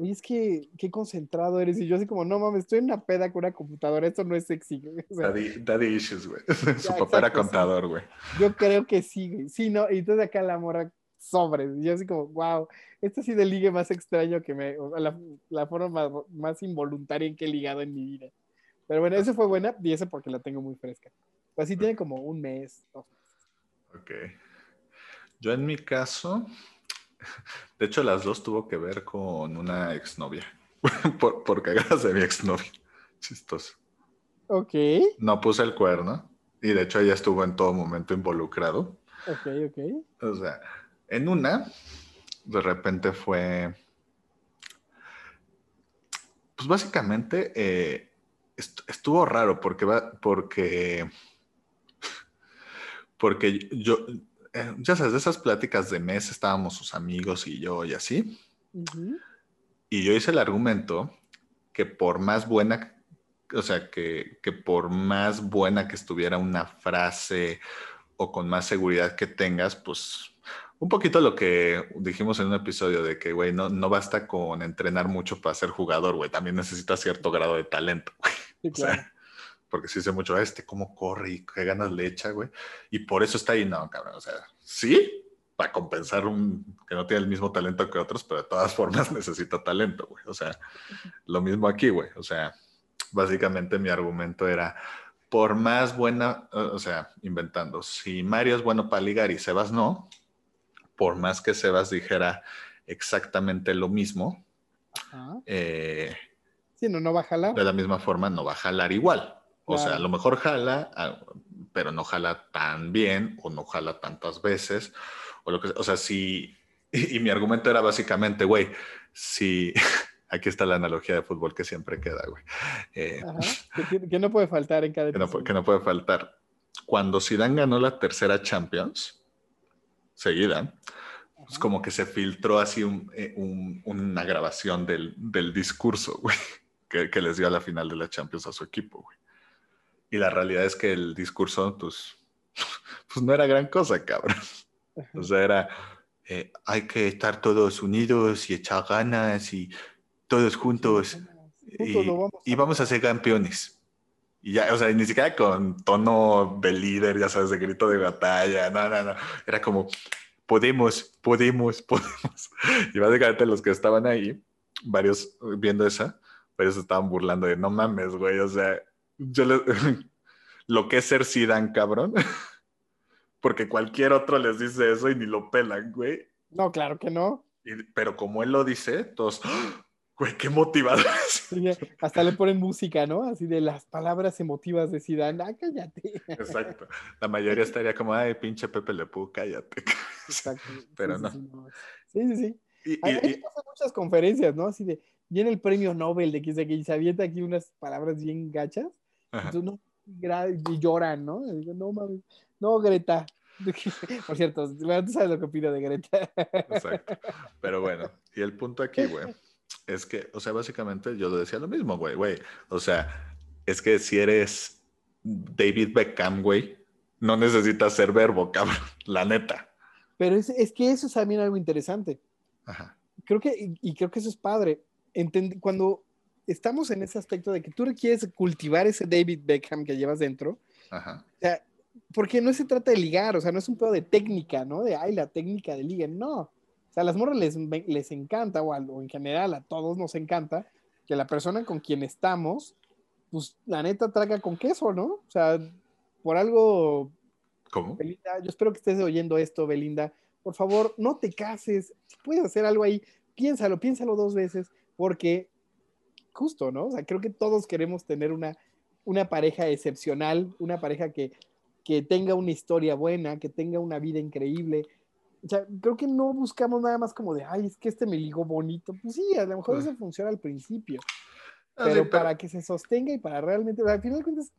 oye, es que qué concentrado eres. Y yo así como, no mames, estoy en una peda con una computadora. Esto no es sexy. güey". O sea, Daddy, daddy issues, güey. Su Ya, papá era exacto, sí. contador, güey. yo creo que sí, güey. Sí, no. Y entonces acá la morra sobre. Y yo así como, wow, esto sí del ligue más extraño que me. la, la forma más, más involuntaria en que he ligado en mi vida. Pero bueno, esa fue buena y esa porque la tengo muy fresca. Pues sí tiene como un mes, dos Ok. Yo en mi caso, de hecho las dos tuvo que ver con una exnovia. por, por cagadas de mi exnovia. Chistoso. Ok, No puse el cuerno y de hecho ella estuvo en todo momento involucrado. ok, ok. O sea, en una, de repente fue, pues básicamente eh, est- estuvo raro porque va, porque, porque yo, eh, ya sabes, de esas pláticas de mes estábamos sus amigos y yo y así, y yo hice el argumento que por más buena, o sea, que, que por más buena que estuviera una frase o con más seguridad que tengas, pues un poquito lo que dijimos en un episodio de que, güey, no, no basta con entrenar mucho para ser jugador, güey, también necesitas cierto grado de talento. Sí, O sea, claro. Porque si dice mucho, "Ah, este cómo corre y qué ganas le echa, güey. Y por eso está ahí, no, cabrón, o sea, sí, para compensar un que no tiene el mismo talento que otros, pero de todas formas necesita talento, güey. O sea, lo mismo aquí, güey. O sea, básicamente mi argumento era, por más buena, o sea, inventando, si Mario es bueno para ligar y Sebas no, por más que Sebas dijera exactamente lo mismo, eh, sí, no, no va a jalar. De la misma forma, no va a jalar igual. O sea, a lo mejor jala, ah, pero no jala tan bien o no jala tantas veces o lo que o sea, si, y, mi argumento era básicamente, güey, si, aquí está la analogía de fútbol que siempre queda, güey. Eh, que, no puede faltar en cada que no, que no, puede faltar. Cuando Zidane ganó la tercera Champions, seguida, es como que se filtró así eh, un, una grabación del, del discurso, güey, que, que, les dio a la final de la Champions a su equipo, güey. Y la realidad es que el discurso, pues, pues no era gran cosa, cabrón. O sea, era, eh, hay que estar todos unidos y echar ganas y todos juntos y, vamos a ser campeones. Y ya, o sea, ni siquiera con tono de líder, ya sabes, de grito de batalla, no, no, no. Era como, podemos, podemos, podemos. Y básicamente los que estaban ahí, varios viendo esa, varios estaban burlando de, no mames, güey, o sea, yo lo que es ser Zidane, cabrón porque cualquier otro les dice eso y ni lo pelan, güey. No, claro que no. pero como él lo dice, todos, ¡Ah! güey, qué motivador. hasta le ponen música, ¿no? Así de las palabras emotivas de Zidane, ah, cállate. Exacto. La mayoría estaría como, ay, pinche Pepe Le Pú, cállate. Exacto. Pero no. Sí, sí, sí. Y, Hay, muchas conferencias, ¿no? Así de, viene el premio Nobel de que se, se avienta aquí unas palabras bien gachas. Entonces, no, y lloran, ¿no? Digo, no mames. No, Greta. Por cierto, tú sabes lo que opino de Greta. Exacto. Pero bueno, y el punto aquí, güey, es que, o sea, básicamente yo decía lo mismo, güey, güey. O sea, es que si eres David Beckham, güey, no necesitas ser verbo, cabrón, la neta. Pero es, es que eso es también algo interesante. Ajá. Creo que, y, creo que eso es padre. cuando estamos en ese aspecto de que tú quieres cultivar ese David Beckham que llevas dentro, Ajá. o sea, porque no se trata de ligar, o sea, no es un pedo de técnica, ¿no? De, ay, la técnica de liga, no. O sea, a las morras les, les encanta, o, o en general a todos nos encanta, que la persona con quien estamos, pues la neta traga con queso, ¿no? O sea, por algo... ¿Cómo? Belinda, yo espero que estés oyendo esto, Belinda. Por favor, no te cases. Si puedes hacer algo ahí, piénsalo, piénsalo dos veces, porque justo, ¿no? O sea, creo que todos queremos tener una, una pareja excepcional, una pareja que que tenga una historia buena, que tenga una vida increíble. O sea, creo que no buscamos nada más como de, ay, es que este me ligó bonito. Pues sí, a lo mejor eso funciona al principio. Ah, pero, para que se sostenga y para realmente, al final de cuentas,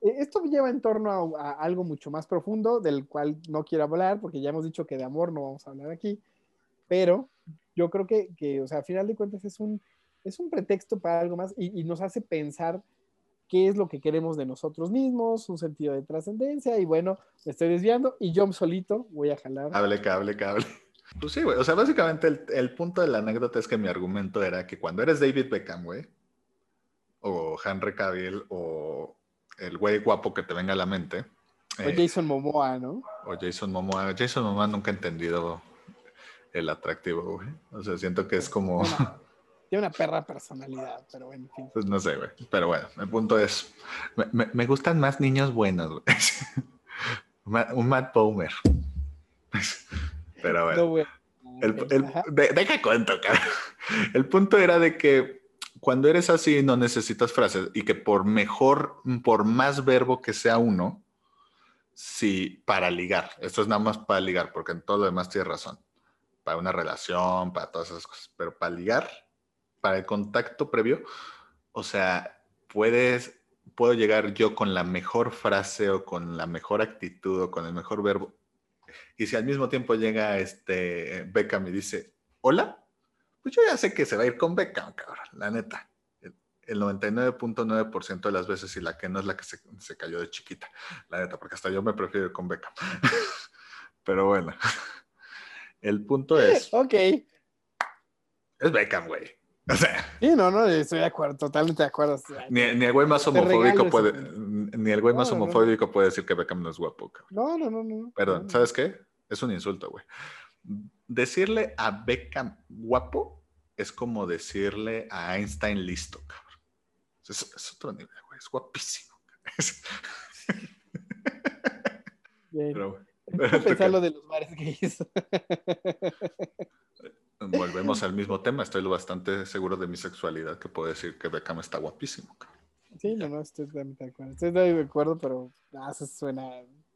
eh, esto lleva en torno a, algo mucho más profundo, del cual no quiero hablar, porque ya hemos dicho que de amor no vamos a hablar aquí, pero yo creo que, que o sea, al final de cuentas es un, es un pretexto para algo más y, y nos hace pensar qué es lo que queremos de nosotros mismos, un sentido de trascendencia, y bueno, me estoy desviando y yo solito voy a jalar. Cable, cable, cable. Pues sí, güey. O sea, básicamente el, el, punto de la anécdota es que mi argumento era que cuando eres David Beckham, güey, o Henry Cavill, o el güey guapo que te venga a la mente. O eh, Jason Momoa, ¿no? O Jason Momoa. Jason Momoa nunca he entendido el atractivo, güey. O sea, siento que es como... Tiene una perra personalidad, pero bueno, en fin. Pues no sé, güey. Pero bueno, el punto es, me, me, gustan más niños buenos, güey. Un Matt Bowmer. Pero bueno. El, el, deja cuento, cara. El punto era de que cuando eres así no necesitas frases y que por mejor, por más verbo que sea uno, sí, para ligar. Esto es nada más para ligar, porque en todo lo demás tienes razón. Para una relación, para todas esas cosas. Pero para ligar, para el contacto previo, o sea, puedes, puedo llegar yo con la mejor frase o con la mejor actitud o con el mejor verbo. Y si al mismo tiempo llega este Beckham y dice, hola, pues yo ya sé que se va a ir con Beckham, cabrón, la neta. El 99.9% de las veces y la que no es la que se, se, cayó de chiquita, la neta, porque hasta yo me prefiero ir con Beckham. Pero bueno, el punto es... Ok. Es Beckham, güey. O sea, sí, no, no, estoy de acuerdo, totalmente de acuerdo. Ni, el güey más homofóbico puede, ni el güey más homofóbico puede decir que Beckham no es guapo. No, no, no, no. Perdón, ¿sabes qué? Es un insulto, güey. Decirle a Beckham guapo es como decirle a Einstein listo, cabrón. Es, otro nivel, güey. Es guapísimo. Bien. Pero, pensar lo de los bares gays. Volvemos al mismo tema. Estoy lo bastante seguro de mi sexualidad que puedo decir que Beckham está guapísimo. Sí, no, no, estoy de acuerdo. Estoy de acuerdo, pero ah, eso suena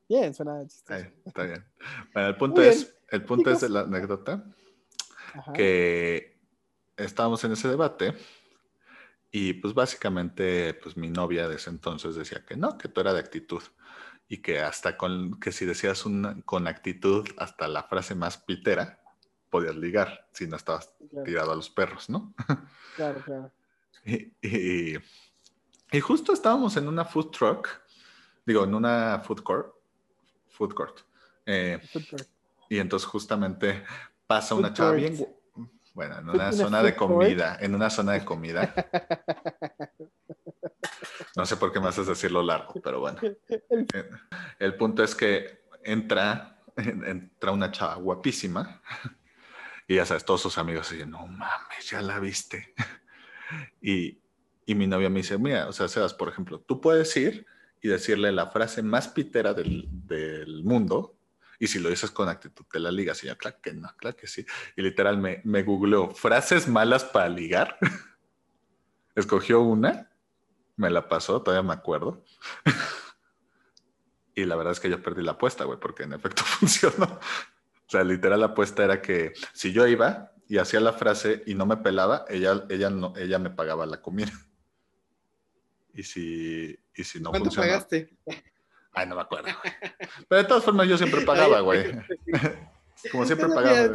bien, suena chistoso. está bien. Bueno, el punto es, el punto es de la anécdota que estábamos en ese debate y pues básicamente pues mi novia de ese entonces decía que no, que tú era de actitud y que hasta con que si decías una, con actitud hasta la frase más pitera podías ligar si no estabas tirado a los perros, ¿no? Claro, claro. y, y justo estábamos en una food truck, digo, en una food court. Food court. Eh, y entonces justamente pasa una chava bien, bueno, en una zona de comida, en una zona de comida. No sé por qué me haces decirlo largo, pero bueno. Eh, el punto es que entra, entra una chava guapísima y ya sabes, todos sus amigos dicen, no mames, ya la viste. Y, y mi novia me dice, mira, o sea, Sebas, por ejemplo, tú puedes ir y decirle la frase más pitera del, del mundo, y si lo dices con actitud, te la ligas. Y yo, claro que no, claro que sí. Y literal me, me googleó frases malas para ligar. Escogió una, me la pasó, todavía me acuerdo. y la verdad es que yo perdí la apuesta, güey, porque en efecto funcionó. O sea, literal la apuesta era que si yo iba y hacía la frase y no me pelaba, ella, ella, no, ella me pagaba la comida. Y si, y si no ¿Cuánto pagaste? Ay, no me acuerdo. Pero de todas formas yo siempre pagaba, güey. Como siempre pagaba.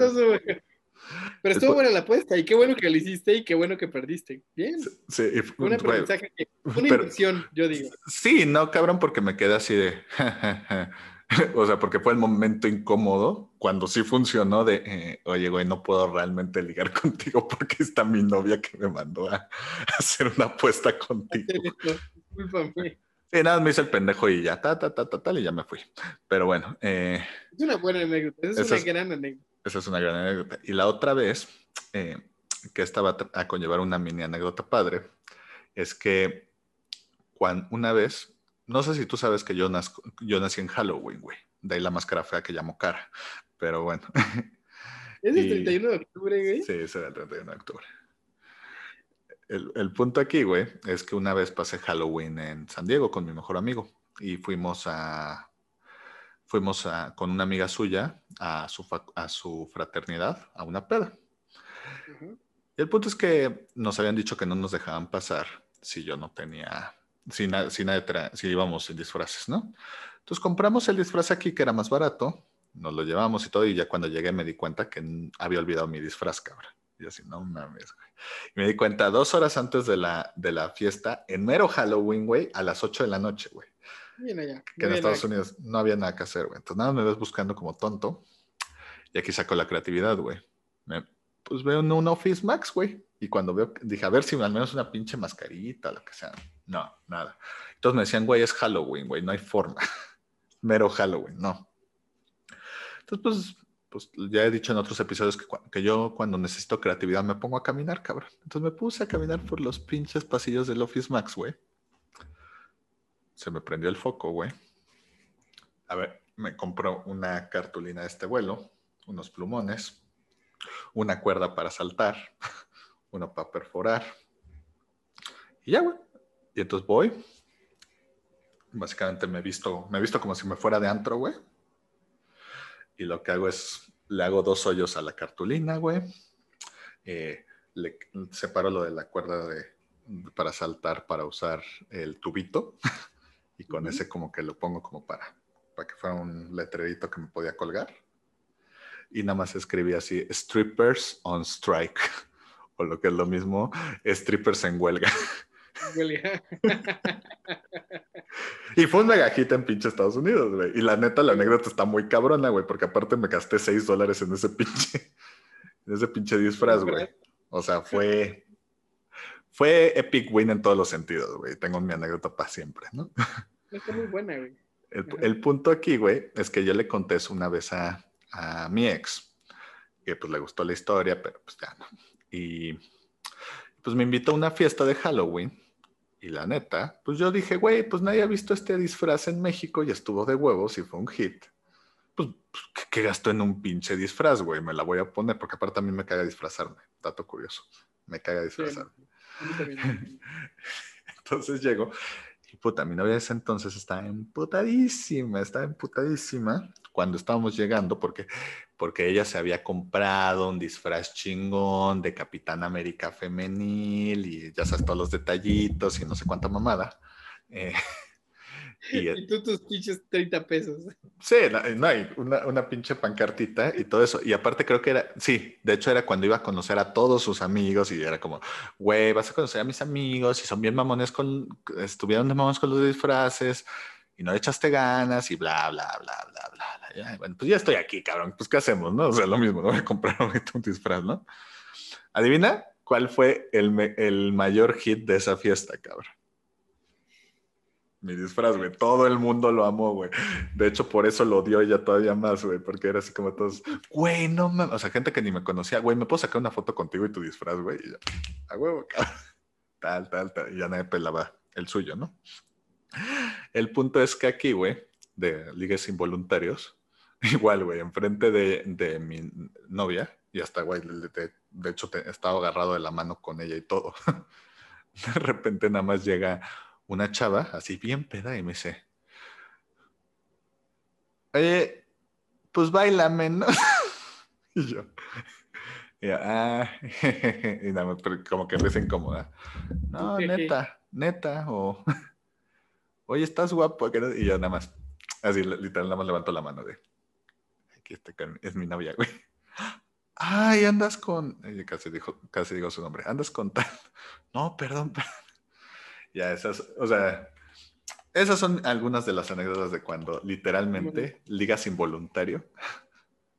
Pero estuvo buena la apuesta y qué bueno que lo hiciste y qué bueno que perdiste. Bien. Sí, una aprendizaje, una inversión, yo digo. Sí, no, cabrón, porque me quedé así de. o sea, porque fue el momento incómodo cuando sí funcionó de, eh, oye, güey, no puedo realmente ligar contigo porque está mi novia que me mandó a, hacer una apuesta contigo. Sí, nada, me hice el pendejo y ya, ta, ta, ta, ta, tal, y ya me fui. Pero bueno. Eh, es una buena anécdota, es una gran anécdota. Esa es una gran anécdota. Y la otra vez, eh, que estaba a conllevar una mini anécdota padre, es que cuando, una vez no sé si tú sabes que yo, yo nací en Halloween, güey. De ahí la máscara fea que llamo cara. Pero bueno. ¿Es el 31 de octubre, güey? Sí, es el 31 de octubre. El, punto aquí, güey, es que una vez pasé Halloween en San Diego con mi mejor amigo y fuimos a fuimos a, con una amiga suya a su, a su fraternidad, a una peda. Y el punto es que nos habían dicho que no nos dejaban pasar si yo no tenía sin, sin, si íbamos en disfraces, ¿no? Entonces compramos el disfraz aquí que era más barato, nos lo llevamos y todo, y ya cuando llegué me di cuenta que había olvidado mi disfraz, cabrón. Y así, no mames, güey. Y me di cuenta dos horas antes de la, de la fiesta, en mero Halloween, güey, a las 8 de la noche, güey. Bien allá. Que en Estados Unidos no había nada que hacer, güey. Entonces nada, me ves buscando como tonto. Y aquí saco la creatividad, güey. pues veo un, un Office Max, güey. Y cuando veo, dije, a ver si al menos una pinche mascarita, lo que sea. No, nada. Entonces me decían, güey, es Halloween, güey, no hay forma. Mero Halloween, no. Entonces, pues, pues ya he dicho en otros episodios que, que, yo cuando necesito creatividad me pongo a caminar, cabrón. Entonces me puse a caminar por los pinches pasillos del Office Max, güey. Se me prendió el foco, güey. A ver, me compró una cartulina de este vuelo, unos plumones, una cuerda para saltar, uno para perforar. Y ya, güey. Y entonces voy. Básicamente me he visto, me he visto como si me fuera de antro, güey. Y lo que hago es, le hago dos hoyos a la cartulina, güey. Eh, le separo lo de la cuerda de, para saltar, para usar el tubito. y con ese como que lo pongo como para, para que fuera un letrerito que me podía colgar. Y nada más escribí así, strippers on strike. o lo que es lo mismo, strippers en huelga. y fue un megajita en pinche Estados Unidos, güey. Y la neta, la anécdota está muy cabrona, güey, porque aparte me gasté 6 dólares en ese pinche, en ese pinche disfraz, güey. O sea, fue, fue epic win en todos los sentidos, güey. Tengo mi anécdota para siempre, ¿no? Está muy buena, güey. El, punto aquí, güey, es que yo le conté eso una vez a, a mi ex, que pues le gustó la historia, pero pues ya no. Y pues me invitó a una fiesta de Halloween. Y la neta, pues yo dije, güey, pues nadie ha visto este disfraz en México y estuvo de huevos y fue un hit. Pues, pues ¿qué gastó en un pinche disfraz, güey? Me la voy a poner porque aparte a mí me caga disfrazarme. Dato curioso. Me caga disfrazarme. Entonces llego y puta, mi novia de ese entonces estaba emputadísima, estaba emputadísima cuando estábamos llegando porque, porque ella se había comprado un disfraz chingón de Capitán América femenil y ya sabes todos los detallitos y no sé cuánta mamada. Eh, y, tú tus pinches 30 pesos. Sí, no, hay una, una, pinche pancartita y todo eso. Y aparte creo que era, sí, de hecho era cuando iba a conocer a todos sus amigos y era como, güey, vas a conocer a mis amigos y son bien mamones con, estuvieron de mamones con los disfraces y no le echaste ganas y bla, bla, bla, bla, bla. bueno, pues ya estoy aquí, cabrón. Pues ¿qué hacemos, no? O sea, lo mismo, no voy a comprar un disfraz, ¿no? Adivina cuál fue el, el mayor hit de esa fiesta, cabrón mi disfraz, güey. Todo el mundo lo amó, güey. De hecho, por eso lo odió ella todavía más, güey, porque era así como todos, güey, no mames. O sea, gente que ni me conocía, güey, ¿me puedo sacar una foto contigo y tu disfraz, güey? Y ya, a huevo, Tal, tal, tal. Y ya nadie pelaba el suyo, ¿no? El punto es que aquí, güey, de ligues involuntarios, igual, güey, enfrente de, de mi novia, y hasta, güey, de, de hecho, te, estaba agarrado de la mano con ella y todo. De repente nada más llega una chava, así bien peda, y me dice, oye, pues bailame, ¿no? y yo, y ah, y nada, pero como que me incómoda. No, neta, neta, o, oye, estás guapo, y yo nada más, así literal, nada más levanto la mano de, aquí está, es mi novia, güey. Ay, andas con, casi, dijo, casi digo su nombre, andas con tal. No, perdón, perdón. Ya, esas, o sea, esas son algunas de las anécdotas de cuando literalmente ligas involuntario.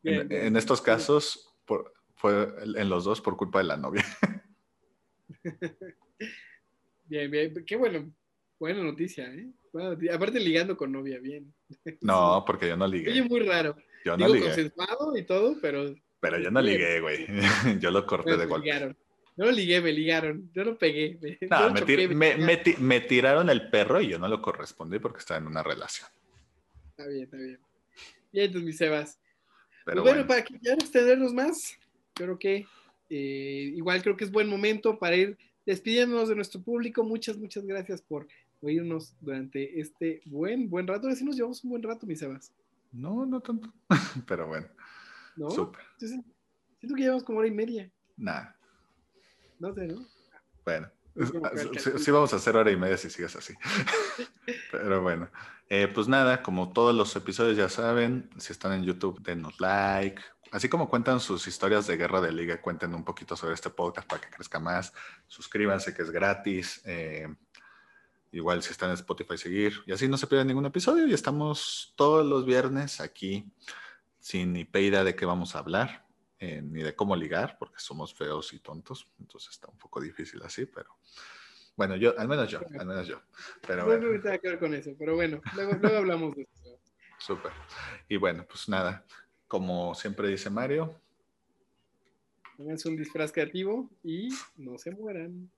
en, estos casos, fue en los dos por culpa de la novia. Bien, bien, qué bueno, buena noticia, ¿eh? Aparte ligando con novia, bien. No, porque yo no ligué. Oye, muy raro. Yo no Digo, ligué. consensuado y todo, pero... Pero yo no ligué, güey. Yo lo corté de golpe. No lo ligué, me ligaron. Yo lo pegué. Me, me, me, tiraron el perro y yo no lo correspondí porque estaba en una relación. Está bien, está bien. Y entonces, mis Sebas. Pero pues bueno, para que ya extendernos más, creo que eh, igual creo que es buen momento para ir despidiéndonos de nuestro público. Muchas, muchas gracias por oírnos durante este buen, buen rato. Así nos llevamos un buen rato, mis Sebas. No, no tanto. Pero bueno. ¿No? Siento que llevamos como hora y media. Nada. No sé, ¿no? Bueno, sí, vamos a hacer hora y media si sigues así. Pero bueno, eh, pues nada, como todos los episodios ya saben, si están en YouTube, denos like. Así como cuentan sus historias de guerra de liga, cuenten un poquito sobre este podcast para que crezca más. Suscríbanse, que es gratis. Eh, igual si están en Spotify, seguir. Y así no se pierden ningún episodio. Y estamos todos los viernes aquí sin ni peida de qué vamos a hablar. Eh, ni de cómo ligar, porque somos feos y tontos, entonces está un poco difícil así, pero bueno, yo, al menos yo, al menos yo. Pero no bueno. que ver con eso, pero bueno, luego, luego hablamos de eso. Súper. Y bueno, pues nada, como siempre dice Mario. Pónganse un disfraz creativo y no se mueran.